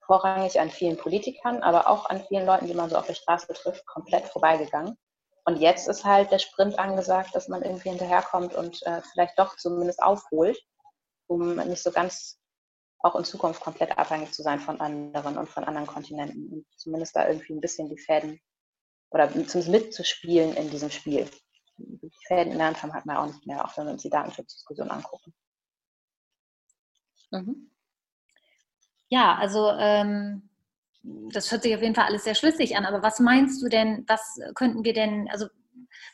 vorrangig an vielen Politikern, aber auch an vielen Leuten, die man so auf der Straße trifft, komplett vorbeigegangen. Und jetzt ist halt der Sprint angesagt, dass man irgendwie hinterherkommt und äh, vielleicht doch zumindest aufholt, um nicht so ganz auch in Zukunft komplett abhängig zu sein von anderen und von anderen Kontinenten und zumindest da irgendwie ein bisschen die Fäden oder zumindest mitzuspielen in diesem Spiel. Die Fäden in der Hand haben hat man auch nicht mehr, auch wenn wir uns die Datenschutzdiskussion angucken. Mhm. Ja, also ähm, das hört sich auf jeden Fall alles sehr schlüssig an, aber was meinst du denn, was könnten wir denn, also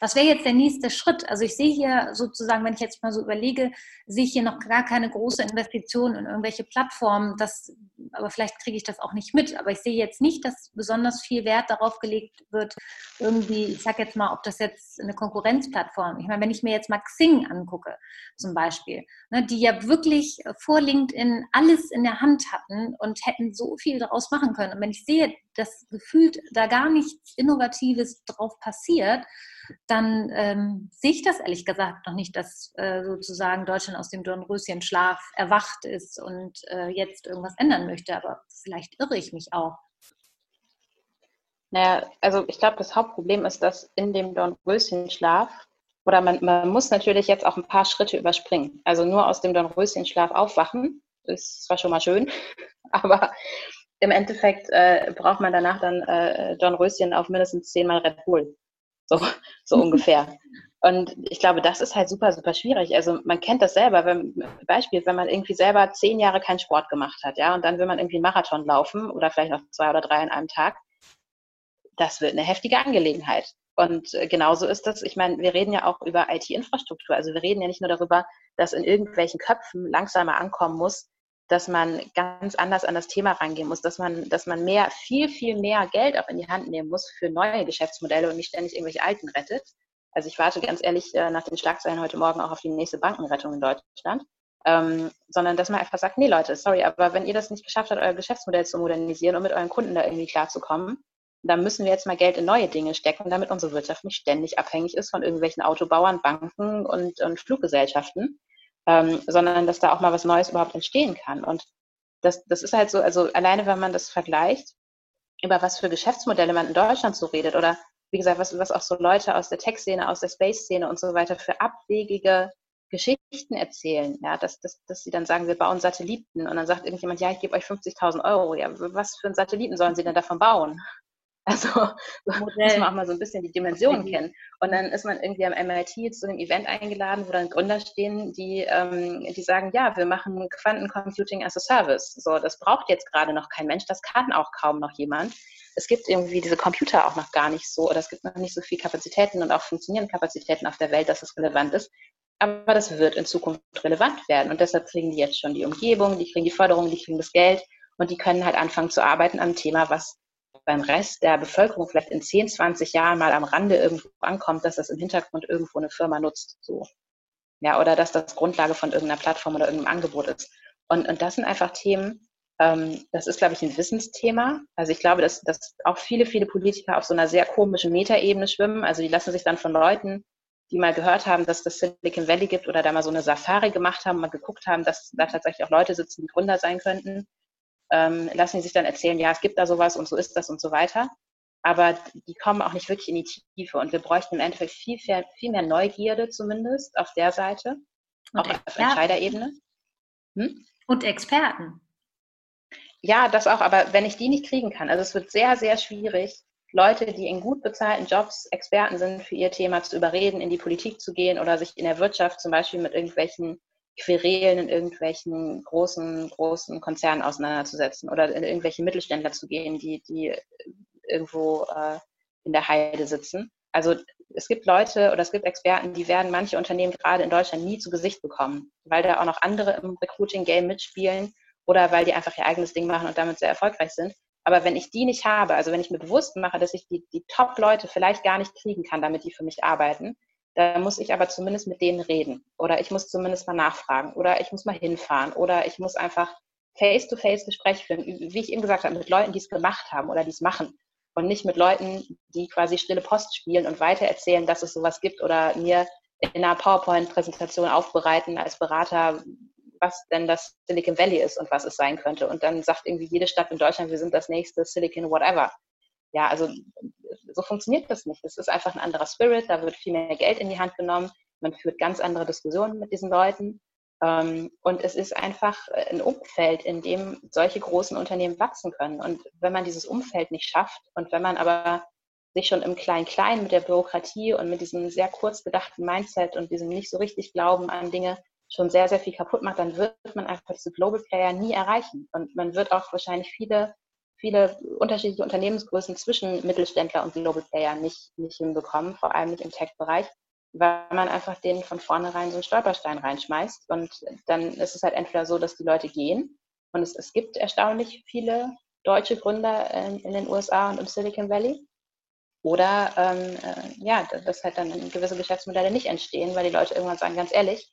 was wäre jetzt der nächste Schritt? Also ich sehe hier sozusagen, wenn ich jetzt mal so überlege, sehe ich hier noch gar keine große Investition in irgendwelche Plattformen. Das, aber vielleicht kriege ich das auch nicht mit. Aber ich sehe jetzt nicht, dass besonders viel Wert darauf gelegt wird, irgendwie, ich sage jetzt mal, ob das jetzt eine Konkurrenzplattform. Ich meine, wenn ich mir jetzt mal Xing angucke, zum Beispiel, ne, die ja wirklich vor LinkedIn alles in der Hand hatten und hätten so viel daraus machen können. Und wenn ich sehe, dass gefühlt da gar nichts Innovatives drauf passiert, dann ähm, sehe ich das ehrlich gesagt noch nicht, dass äh, sozusagen Deutschland aus dem Dornröschenschlaf erwacht ist und äh, jetzt irgendwas ändern möchte. Aber vielleicht irre ich mich auch. Naja, also ich glaube, das Hauptproblem ist, dass in dem Dornröschenschlaf, oder man, man muss natürlich jetzt auch ein paar Schritte überspringen. Also nur aus dem Dornröschenschlaf aufwachen, ist zwar schon mal schön, aber im Endeffekt äh, braucht man danach dann äh, Dornröschen auf mindestens zehnmal Red Bull. So, so ungefähr. Und ich glaube, das ist halt super, super schwierig. Also man kennt das selber, wenn, Beispiel, wenn man irgendwie selber zehn Jahre keinen Sport gemacht hat, ja, und dann will man irgendwie einen Marathon laufen oder vielleicht noch zwei oder drei an einem Tag. Das wird eine heftige Angelegenheit. Und äh, genauso ist das, ich meine, wir reden ja auch über IT-Infrastruktur. Also wir reden ja nicht nur darüber, dass in irgendwelchen Köpfen langsamer ankommen muss, dass man ganz anders an das Thema rangehen muss, dass man, dass man mehr, viel, viel mehr Geld auch in die Hand nehmen muss für neue Geschäftsmodelle und nicht ständig irgendwelche alten rettet. Also ich warte ganz ehrlich äh, nach den Schlagzeilen heute Morgen auch auf die nächste Bankenrettung in Deutschland. Ähm, sondern dass man einfach sagt, nee Leute, sorry, aber wenn ihr das nicht geschafft habt, euer Geschäftsmodell zu modernisieren und mit euren Kunden da irgendwie klarzukommen, dann müssen wir jetzt mal Geld in neue Dinge stecken, damit unsere Wirtschaft nicht ständig abhängig ist von irgendwelchen Autobauern, Banken und, und Fluggesellschaften, ähm, sondern dass da auch mal was Neues überhaupt entstehen kann. Und das, das ist halt so, also alleine wenn man das vergleicht, über was für Geschäftsmodelle man in Deutschland so redet oder wie gesagt, was, was auch so Leute aus der Tech-Szene, aus der Space-Szene und so weiter für abwegige Geschichten erzählen, ja, dass, dass, dass sie dann sagen, wir bauen Satelliten und dann sagt irgendjemand, ja, ich gebe euch 50.000 Euro, ja, was für einen Satelliten sollen sie denn davon bauen? Also Modell. muss man auch mal so ein bisschen die Dimensionen kennen. Und dann ist man irgendwie am MIT zu einem Event eingeladen, wo dann Gründer stehen, die, ähm, die sagen, ja, wir machen Quantencomputing as a Service. So, das braucht jetzt gerade noch kein Mensch, das kann auch kaum noch jemand. Es gibt irgendwie diese Computer auch noch gar nicht so, oder es gibt noch nicht so viel Kapazitäten und auch funktionierende Kapazitäten auf der Welt, dass es relevant ist. Aber das wird in Zukunft relevant werden. Und deshalb kriegen die jetzt schon die Umgebung, die kriegen die Förderung, die kriegen das Geld und die können halt anfangen zu arbeiten am Thema, was beim Rest der Bevölkerung vielleicht in 10, 20 Jahren mal am Rande irgendwo ankommt, dass das im Hintergrund irgendwo eine Firma nutzt. So. Ja, oder dass das Grundlage von irgendeiner Plattform oder irgendeinem Angebot ist. Und, und das sind einfach Themen, ähm, das ist, glaube ich, ein Wissensthema. Also ich glaube, dass, dass auch viele, viele Politiker auf so einer sehr komischen Metaebene schwimmen. Also die lassen sich dann von Leuten, die mal gehört haben, dass das Silicon Valley gibt oder da mal so eine Safari gemacht haben, mal geguckt haben, dass da tatsächlich auch Leute sitzen, die Gründer sein könnten, ähm, lassen die sich dann erzählen, ja, es gibt da sowas und so ist das und so weiter. Aber die kommen auch nicht wirklich in die Tiefe. Und wir bräuchten im Endeffekt viel, viel, viel mehr Neugierde zumindest auf der Seite, und auch Experten. auf Entscheiderebene. Hm? Und Experten. Ja, das auch, aber wenn ich die nicht kriegen kann, also es wird sehr, sehr schwierig, Leute, die in gut bezahlten Jobs Experten sind für ihr Thema, zu überreden, in die Politik zu gehen oder sich in der Wirtschaft zum Beispiel mit irgendwelchen Querelen in irgendwelchen großen, großen Konzernen auseinanderzusetzen oder in irgendwelche Mittelständler zu gehen, die, die irgendwo äh, in der Heide sitzen. Also es gibt Leute oder es gibt Experten, die werden manche Unternehmen gerade in Deutschland nie zu Gesicht bekommen, weil da auch noch andere im Recruiting-Game mitspielen oder weil die einfach ihr eigenes Ding machen und damit sehr erfolgreich sind. Aber wenn ich die nicht habe, also wenn ich mir bewusst mache, dass ich die, die Top-Leute vielleicht gar nicht kriegen kann, damit die für mich arbeiten, da muss ich aber zumindest mit denen reden. Oder ich muss zumindest mal nachfragen. Oder ich muss mal hinfahren. Oder ich muss einfach face-to-face Gespräche führen, wie ich eben gesagt habe, mit Leuten, die es gemacht haben oder die es machen. Und nicht mit Leuten, die quasi stille Post spielen und weitererzählen, dass es sowas gibt oder mir in einer PowerPoint-Präsentation aufbereiten als Berater, was denn das Silicon Valley ist und was es sein könnte. Und dann sagt irgendwie jede Stadt in Deutschland, wir sind das nächste Silicon whatever. Ja, also so funktioniert das nicht. Das ist einfach ein anderer Spirit, da wird viel mehr Geld in die Hand genommen, man führt ganz andere Diskussionen mit diesen Leuten. Ähm, und es ist einfach ein Umfeld, in dem solche großen Unternehmen wachsen können. Und wenn man dieses Umfeld nicht schafft und wenn man aber sich schon im Klein-Klein mit der Bürokratie und mit diesem sehr kurz gedachten Mindset und diesem nicht so richtig Glauben an Dinge schon sehr, sehr viel kaputt macht, dann wird man einfach diese Global Player nie erreichen. Und man wird auch wahrscheinlich viele, viele unterschiedliche Unternehmensgrößen zwischen Mittelständler und Global Player nicht, nicht hinbekommen, vor allem nicht im Tech-Bereich, weil man einfach denen von vornherein so einen Stolperstein reinschmeißt. Und dann ist es halt entweder so, dass die Leute gehen. Und es, es gibt erstaunlich viele deutsche Gründer in, in den USA und im Silicon Valley. Oder ähm, äh, ja, dass halt dann gewisse Geschäftsmodelle nicht entstehen, weil die Leute irgendwann sagen, ganz ehrlich,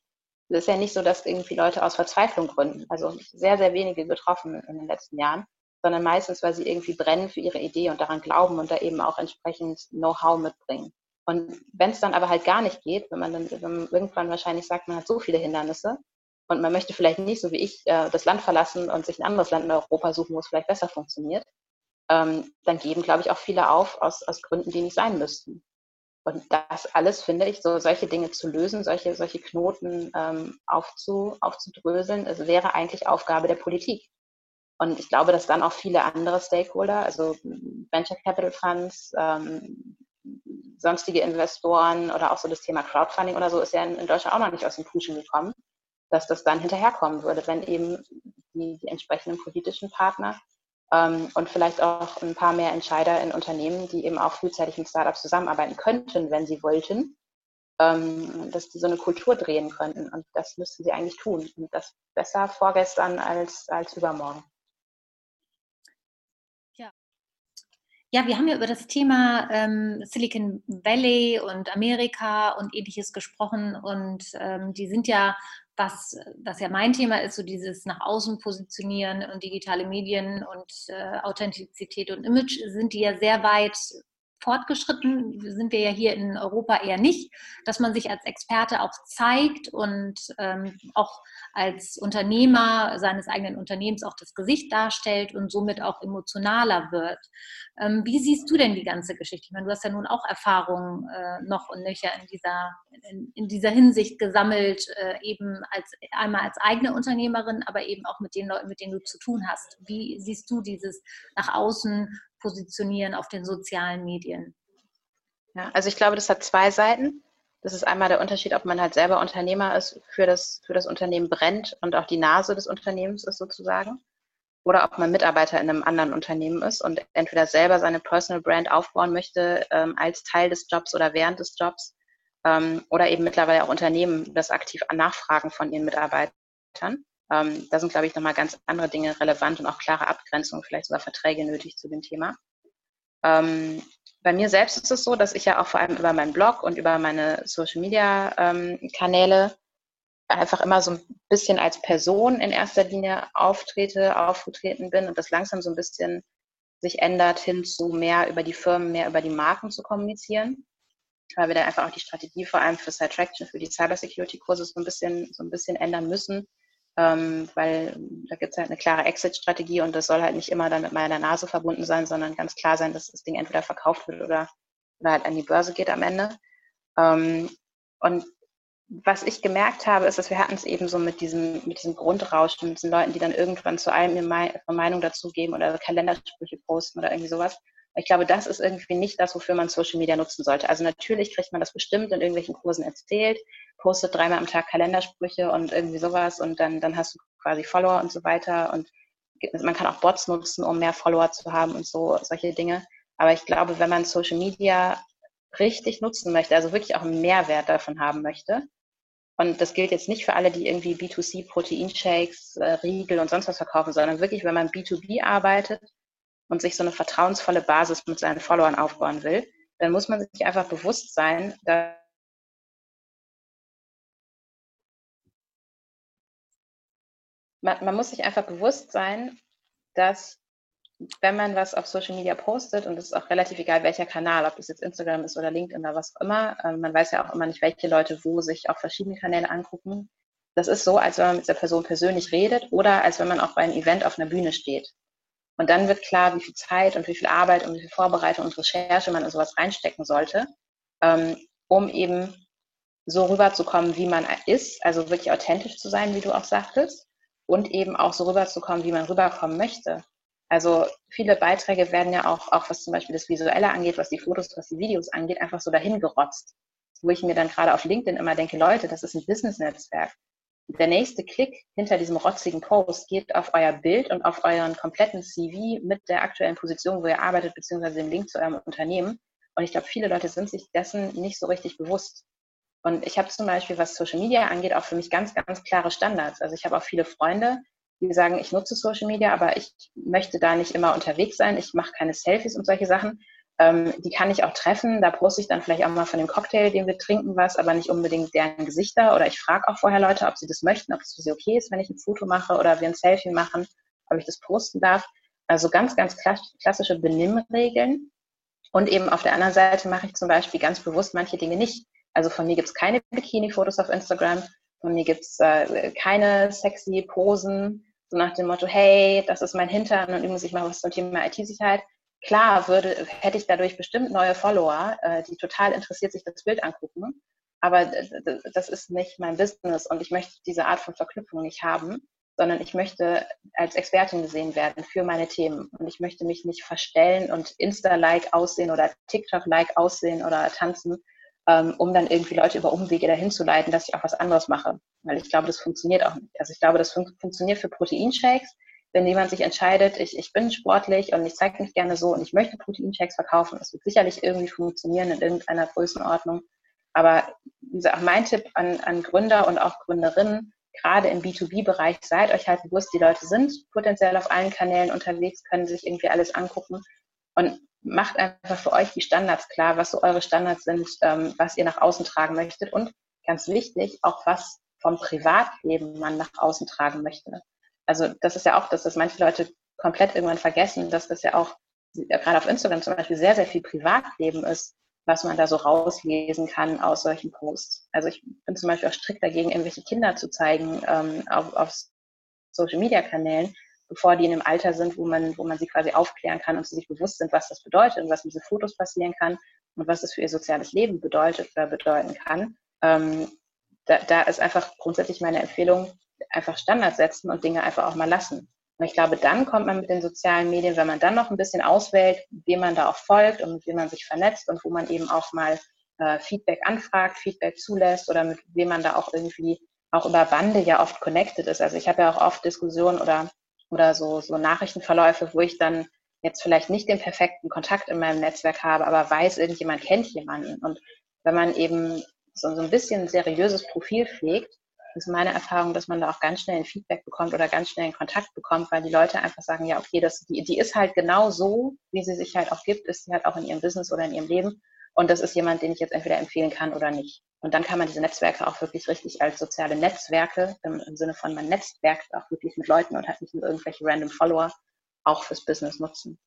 es ist ja nicht so, dass irgendwie Leute aus Verzweiflung gründen. Also sehr, sehr wenige getroffen in den letzten Jahren, sondern meistens, weil sie irgendwie brennen für ihre Idee und daran glauben und da eben auch entsprechend Know-how mitbringen. Und wenn es dann aber halt gar nicht geht, wenn man dann wenn man irgendwann wahrscheinlich sagt, man hat so viele Hindernisse und man möchte vielleicht nicht, so wie ich, äh, das Land verlassen und sich ein anderes Land in Europa suchen, wo es vielleicht besser funktioniert, ähm, dann geben, glaube ich, auch viele auf aus, aus Gründen, die nicht sein müssten. Und das alles finde ich, so solche Dinge zu lösen, solche, solche Knoten ähm, aufzu, aufzudröseln, es wäre eigentlich Aufgabe der Politik. Und ich glaube, dass dann auch viele andere Stakeholder, also Venture Capital Funds, ähm, sonstige Investoren oder auch so das Thema Crowdfunding oder so ist ja in, in Deutschland auch noch nicht aus dem Puschen gekommen, dass das dann hinterherkommen würde, wenn eben die, die entsprechenden politischen Partner ähm, und vielleicht auch ein paar mehr Entscheider in Unternehmen, die eben auch frühzeitig mit Startups zusammenarbeiten könnten, wenn sie wollten, ähm, dass die so eine Kultur drehen könnten. Und das müssten sie eigentlich tun. Und das besser vorgestern als, als übermorgen. Ja, wir haben ja über das Thema ähm, Silicon Valley und Amerika und ähnliches gesprochen und ähm, die sind ja was, was ja mein Thema ist, so dieses nach außen positionieren und digitale Medien und äh, Authentizität und Image, sind die ja sehr weit fortgeschritten, sind wir ja hier in Europa eher nicht, dass man sich als Experte auch zeigt und ähm, auch als Unternehmer seines eigenen Unternehmens auch das Gesicht darstellt und somit auch emotionaler wird. Ähm, wie siehst du denn die ganze Geschichte? Ich meine, du hast ja nun auch Erfahrungen äh, noch und nöcher in dieser, in, in dieser Hinsicht gesammelt, äh, eben als einmal als eigene Unternehmerin, aber eben auch mit den Leuten, mit denen du zu tun hast. Wie siehst du dieses nach außen positionieren auf den sozialen Medien? Ja, also ich glaube, das hat zwei Seiten. Das ist einmal der Unterschied, ob man halt selber Unternehmer ist, für das, für das Unternehmen brennt und auch die Nase des Unternehmens ist sozusagen. Oder ob man Mitarbeiter in einem anderen Unternehmen ist und entweder selber seine Personal Brand aufbauen möchte ähm, als Teil des Jobs oder während des Jobs. Ähm, oder eben mittlerweile auch Unternehmen das aktiv nachfragen von ihren Mitarbeitern. Ähm, da sind, glaube ich, nochmal ganz andere Dinge relevant und auch klare Abgrenzungen, vielleicht sogar Verträge nötig zu dem Thema. Ähm, bei mir selbst ist es so, dass ich ja auch vor allem über meinen Blog und über meine Social-Media-Kanäle ähm, einfach immer so ein bisschen als Person in erster Linie auftrete, aufgetreten bin und das langsam so ein bisschen sich ändert hin zu mehr über die Firmen, mehr über die Marken zu kommunizieren. Weil wir da einfach auch die Strategie vor allem für Sidetraction, für die Cybersecurity-Kurse so ein bisschen, so ein bisschen ändern müssen ähm, weil da gibt es halt eine klare Exit-Strategie und das soll halt nicht immer dann mit meiner Nase verbunden sein, sondern ganz klar sein, dass das Ding entweder verkauft wird oder, oder halt an die Börse geht am Ende. Ähm, und was ich gemerkt habe, ist, dass wir hatten es eben so mit diesem, mit diesem Grundrauschen, mit diesen Leuten, die dann irgendwann zu allem ihre Meinung dazugeben oder Kalendersprüche posten oder irgendwie sowas. Ich glaube, das ist irgendwie nicht das, wofür man Social Media nutzen sollte. Also natürlich kriegt man das bestimmt in irgendwelchen Kursen erzählt, postet dreimal am Tag Kalendersprüche und irgendwie sowas und dann, dann hast du quasi Follower und so weiter und man kann auch Bots nutzen, um mehr Follower zu haben und so, solche Dinge. Aber ich glaube, wenn man Social Media richtig nutzen möchte, also wirklich auch einen Mehrwert davon haben möchte, und das gilt jetzt nicht für alle, die irgendwie B2C Proteinshakes, äh, Riegel und sonst was verkaufen, sondern wirklich, wenn man B2B arbeitet und sich so eine vertrauensvolle Basis mit seinen Followern aufbauen will, dann muss man sich einfach bewusst sein, dass man, man muss sich einfach bewusst sein, dass wenn man was auf Social Media postet, und es ist auch relativ egal, welcher Kanal, ob das jetzt Instagram ist oder LinkedIn oder was auch immer, äh, man weiß ja auch immer nicht, welche Leute wo sich auf verschiedenen Kanälen angucken. Das ist so, als wenn man mit der Person persönlich redet oder als wenn man auch bei einem Event auf einer Bühne steht. Und dann wird klar, wie viel Zeit und wie viel Arbeit und wie viel Vorbereitung und Recherche man in sowas reinstecken sollte, ähm, um eben so rüberzukommen, wie man ist, also wirklich authentisch zu sein, wie du auch sagtest, und eben auch so rüberzukommen, wie man rüberkommen möchte. Also viele Beiträge werden ja auch, auch was zum Beispiel das Visuelle angeht, was die Fotos, was die Videos angeht, einfach so dahin gerotzt. Wo ich mir dann gerade auf LinkedIn immer denke, Leute, das ist ein Business-Netzwerk. Der nächste Klick hinter diesem rotzigen Post geht auf euer Bild und auf euren kompletten CV mit der aktuellen Position, wo ihr arbeitet, beziehungsweise dem Link zu eurem Unternehmen. Und ich glaube, viele Leute sind sich dessen nicht so richtig bewusst. Und ich habe zum Beispiel, was Social Media angeht, auch für mich ganz, ganz klare Standards. Also ich habe auch viele Freunde, die sagen, ich nutze Social Media, aber ich möchte da nicht immer unterwegs sein. Ich mache keine Selfies und solche Sachen. Ähm, die kann ich auch treffen. Da poste ich dann vielleicht auch mal von dem Cocktail, den wir trinken, was, aber nicht unbedingt deren Gesichter. Oder ich frage auch vorher Leute, ob sie das möchten, ob es für sie okay ist, wenn ich ein Foto mache oder wir ein Selfie machen, ob ich das posten darf. Also ganz, ganz klassische Benimmregeln. Und eben auf der anderen Seite mache ich zum Beispiel ganz bewusst manche Dinge nicht. Also von mir gibt es keine Bikini-Fotos auf Instagram, von mir gibt es äh, keine sexy Posen, so nach dem Motto, hey, das ist mein Hintern und übrigens, ich mache was zum Thema IT-Sicherheit. Klar würde, hätte ich dadurch bestimmt neue Follower, äh, die total interessiert sich das Bild angucken. Aber das ist nicht mein Business und ich möchte diese Art von Verknüpfung nicht haben, sondern ich möchte als Expertin gesehen werden für meine Themen. Und ich möchte mich nicht verstellen und Insta-like aussehen oder TikTok-like aussehen oder tanzen, ähm, um dann irgendwie Leute über Umwege dahin zu leiten, dass ich auch was anderes mache. Weil ich glaube, das funktioniert auch nicht. Also ich glaube, das fun funktioniert für Proteinshakes. Wenn jemand sich entscheidet, ich, ich bin sportlich und ich zeige mich gerne so und ich möchte Proteinshakes verkaufen, das wird sicherlich irgendwie funktionieren in irgendeiner Größenordnung. Aber gesagt, mein Tipp an, an Gründer und auch Gründerinnen, gerade im B2B-Bereich, seid euch halt bewusst, die Leute sind potenziell auf allen Kanälen unterwegs, können sich irgendwie alles angucken und macht einfach für euch die Standards klar, was so eure Standards sind, ähm, was ihr nach außen tragen möchtet und ganz wichtig, auch was vom Privatleben man nach außen tragen möchte. Also das ist ja auch das, dass manche Leute komplett irgendwann vergessen, dass das ja auch gerade auf Instagram zum Beispiel sehr, sehr viel Privatleben ist, was man da so rauslesen kann aus solchen Posts. Also ich bin zum Beispiel auch strikt dagegen, irgendwelche Kinder zu zeigen ähm, auf, auf Social-Media-Kanälen, bevor die in einem Alter sind, wo man, wo man sie quasi aufklären kann und sie sich bewusst sind, was das bedeutet und was mit diesen Fotos passieren kann und was das für ihr soziales Leben bedeutet oder bedeuten kann. Ähm, da, da ist einfach grundsätzlich meine Empfehlung, einfach Standards setzen und Dinge einfach auch mal lassen. Und ich glaube, dann kommt man mit den sozialen Medien, wenn man dann noch ein bisschen auswählt, wem man da auch folgt und mit wem man sich vernetzt und wo man eben auch mal äh, Feedback anfragt, Feedback zulässt oder mit wem man da auch irgendwie auch über Bande ja oft connected ist. Also ich habe ja auch oft Diskussionen oder oder so, so Nachrichtenverläufe, wo ich dann jetzt vielleicht nicht den perfekten Kontakt in meinem Netzwerk habe, aber weiß, irgendjemand kennt jemanden. Und wenn man eben so ein bisschen ein seriöses Profil pflegt, ist meine Erfahrung, dass man da auch ganz schnell ein Feedback bekommt oder ganz schnell einen Kontakt bekommt, weil die Leute einfach sagen, ja, okay, das, die, die ist halt genau so, wie sie sich halt auch gibt, ist sie halt auch in ihrem Business oder in ihrem Leben. Und das ist jemand, den ich jetzt entweder empfehlen kann oder nicht. Und dann kann man diese Netzwerke auch wirklich richtig als soziale Netzwerke im, im Sinne von man netzwerkt auch wirklich mit Leuten und hat nicht nur irgendwelche random Follower auch fürs Business nutzen.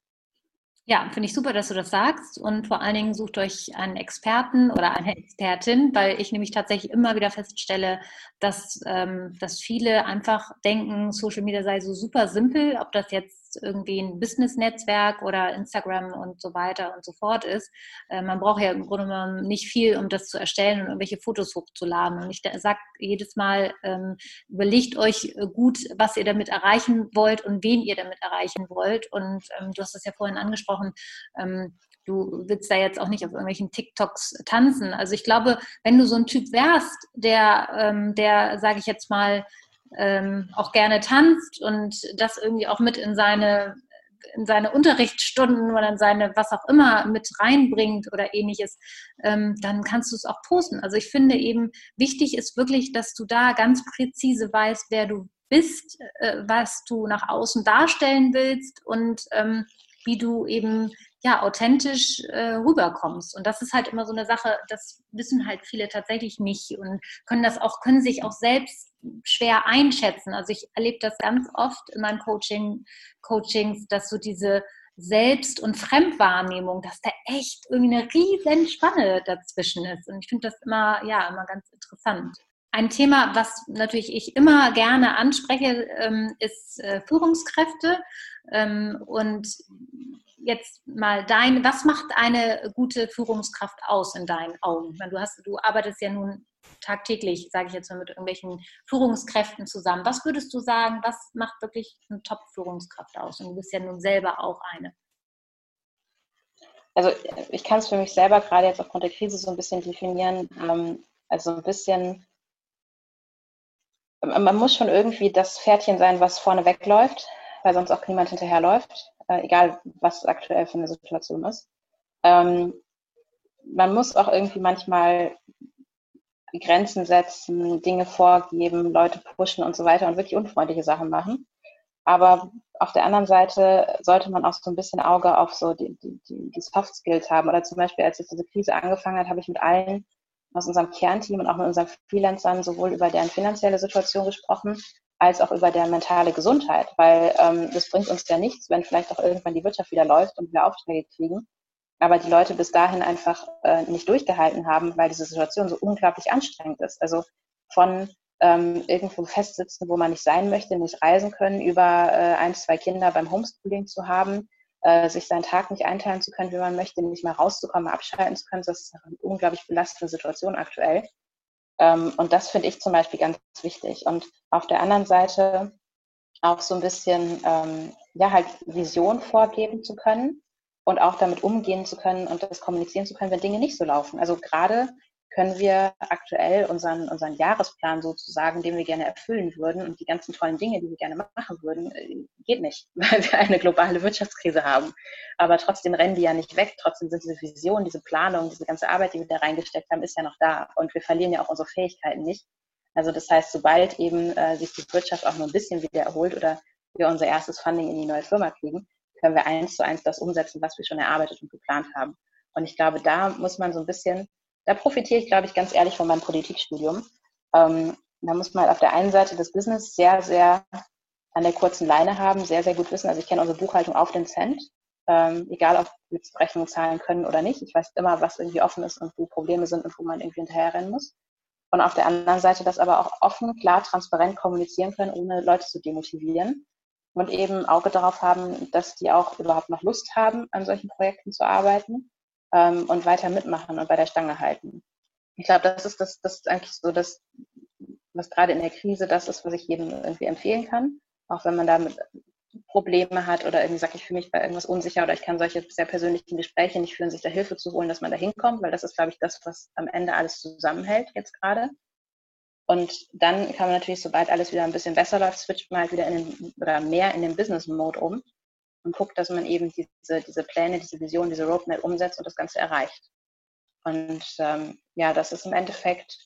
Ja, finde ich super, dass du das sagst. Und vor allen Dingen sucht euch einen Experten oder eine Expertin, weil ich nämlich tatsächlich immer wieder feststelle, dass, ähm, dass viele einfach denken, Social Media sei so super simpel, ob das jetzt irgendwie ein Business-Netzwerk oder Instagram und so weiter und so fort ist. Äh, man braucht ja im Grunde genommen nicht viel, um das zu erstellen und irgendwelche Fotos hochzuladen. Und ich sage jedes Mal, ähm, überlegt euch gut, was ihr damit erreichen wollt und wen ihr damit erreichen wollt. Und ähm, du hast es ja vorhin angesprochen, ähm, du willst da jetzt auch nicht auf irgendwelchen TikToks tanzen. Also ich glaube, wenn du so ein Typ wärst, der, der, sage ich jetzt mal, ähm, auch gerne tanzt und das irgendwie auch mit in seine in seine Unterrichtsstunden oder in seine was auch immer mit reinbringt oder ähnliches, ähm, dann kannst du es auch posten. Also ich finde eben wichtig ist wirklich, dass du da ganz präzise weißt, wer du bist, äh, was du nach außen darstellen willst und ähm, wie du eben ja, authentisch äh, rüberkommst. Und das ist halt immer so eine Sache, das wissen halt viele tatsächlich nicht und können das auch, können sich auch selbst schwer einschätzen. Also ich erlebe das ganz oft in meinen Coaching, Coachings, dass so diese Selbst- und Fremdwahrnehmung, dass da echt irgendwie eine riesen Spanne dazwischen ist. Und ich finde das immer, ja, immer ganz interessant. Ein Thema, was natürlich ich immer gerne anspreche, ähm, ist äh, Führungskräfte. Ähm, und jetzt mal dein, was macht eine gute Führungskraft aus in deinen Augen? Meine, du, hast, du arbeitest ja nun tagtäglich, sage ich jetzt mal, mit irgendwelchen Führungskräften zusammen. Was würdest du sagen, was macht wirklich eine Top-Führungskraft aus? Und du bist ja nun selber auch eine. Also ich kann es für mich selber gerade jetzt aufgrund der Krise so ein bisschen definieren. Ähm, also ein bisschen, man muss schon irgendwie das Pferdchen sein, was vorne wegläuft, weil sonst auch niemand hinterherläuft äh, egal was aktuell für eine Situation ist. Ähm, man muss auch irgendwie manchmal Grenzen setzen, Dinge vorgeben, Leute pushen und so weiter und wirklich unfreundliche Sachen machen. Aber auf der anderen Seite sollte man auch so ein bisschen Auge auf so die, die, die Soft Skills haben. Oder zum Beispiel, als jetzt diese Krise angefangen hat, habe ich mit allen aus unserem Kernteam und auch mit unseren Freelancern sowohl über deren finanzielle Situation gesprochen, als auch über deren mentale Gesundheit, weil ähm, das bringt uns ja nichts, wenn vielleicht auch irgendwann die Wirtschaft wieder läuft und wir Aufträge kriegen, aber die Leute bis dahin einfach äh, nicht durchgehalten haben, weil diese Situation so unglaublich anstrengend ist. Also von ähm, irgendwo festsitzen, wo man nicht sein möchte, nicht reisen können, über äh, ein, zwei Kinder beim Homeschooling zu haben, äh, sich seinen Tag nicht einteilen zu können, wie man möchte, nicht mal rauszukommen, abschalten zu können. Das ist eine unglaublich belastende Situation aktuell. Ähm, und das finde ich zum Beispiel ganz wichtig. Und auf der anderen Seite auch so ein bisschen, ähm, ja, halt Vision vorgeben zu können und auch damit umgehen zu können und das kommunizieren zu können, wenn Dinge nicht so laufen. Also gerade können wir aktuell unseren, unseren Jahresplan sozusagen, den wir gerne erfüllen würden und die ganzen tollen Dinge, die wir gerne machen würden, äh, geht nicht, weil wir eine globale Wirtschaftskrise haben. Aber trotzdem rennen die ja nicht weg. Trotzdem sind diese Visionen, diese Planung, diese ganze Arbeit, die wir da reingesteckt haben, ist ja noch da. Und wir verlieren ja auch unsere Fähigkeiten nicht. Also das heißt, sobald eben äh, sich die Wirtschaft auch nur ein bisschen wieder erholt oder wir unser erstes Funding in die neue Firma kriegen, können wir eins zu eins das umsetzen, was wir schon erarbeitet und geplant haben. Und ich glaube, da muss man so ein bisschen da profitiere ich, glaube ich, ganz ehrlich von meinem Politikstudium. Ähm, da muss man halt auf der einen Seite das Business sehr, sehr an der kurzen Leine haben, sehr, sehr gut wissen. Also ich kenne unsere Buchhaltung auf den Cent, ähm, egal ob wir Rechnungen zahlen können oder nicht. Ich weiß immer, was irgendwie offen ist und wo Probleme sind und wo man irgendwie hinterherrennen muss. Und auf der anderen Seite das aber auch offen, klar, transparent kommunizieren können, ohne Leute zu demotivieren. Und eben Auge darauf haben, dass die auch überhaupt noch Lust haben, an solchen Projekten zu arbeiten ähm, und weiter mitmachen und bei der Stange halten. Ich glaube, das ist das, das ist eigentlich so das, was gerade in der Krise das ist, was ich jedem irgendwie empfehlen kann. Auch wenn man damit Probleme hat oder irgendwie sagt, ich fühle mich bei irgendwas unsicher oder ich kann solche sehr persönlichen Gespräche nicht führen, sich da Hilfe zu holen, dass man da hinkommt, weil das ist, glaube ich, das, was am Ende alles zusammenhält jetzt gerade. Und dann kann man natürlich, sobald alles wieder ein bisschen besser läuft, switcht man halt wieder in den, oder mehr in den Business-Mode um und guckt, dass man eben diese, diese Pläne, diese Vision, diese Roadmap umsetzt und das Ganze erreicht. Und ähm, ja, das ist im Endeffekt,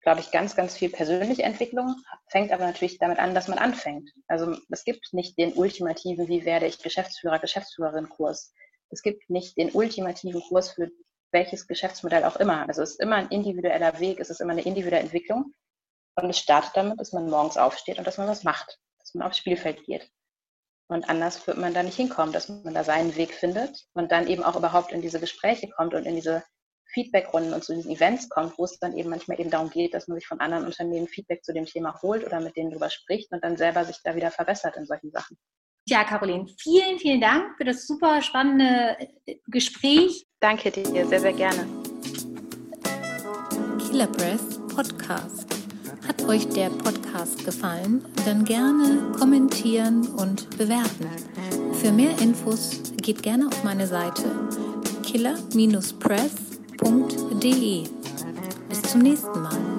glaube ich, ganz, ganz viel persönliche Entwicklung, fängt aber natürlich damit an, dass man anfängt. Also es gibt nicht den ultimativen, wie werde ich Geschäftsführer, Geschäftsführerin Kurs. Es gibt nicht den ultimativen Kurs für welches Geschäftsmodell auch immer. Also es ist immer ein individueller Weg, es ist immer eine individuelle Entwicklung. Und es startet damit, dass man morgens aufsteht und dass man was macht, dass man aufs Spielfeld geht. Und anders wird man da nicht hinkommen, dass man da seinen Weg findet und dann eben auch überhaupt in diese Gespräche kommt und in diese Feedbackrunden und zu diesen Events kommt, wo es dann eben manchmal eben darum geht, dass man sich von anderen Unternehmen Feedback zu dem Thema holt oder mit denen drüber spricht und dann selber sich da wieder verbessert in solchen Sachen. Ja, Caroline, vielen, vielen Dank für das super spannende äh, Gespräch. Danke dir, sehr, sehr gerne. Killer Breath Podcast. Hat euch der Podcast gefallen? Dann gerne kommentieren und bewerten. Für mehr Infos geht gerne auf meine Seite killer-press.de. Bis zum nächsten Mal.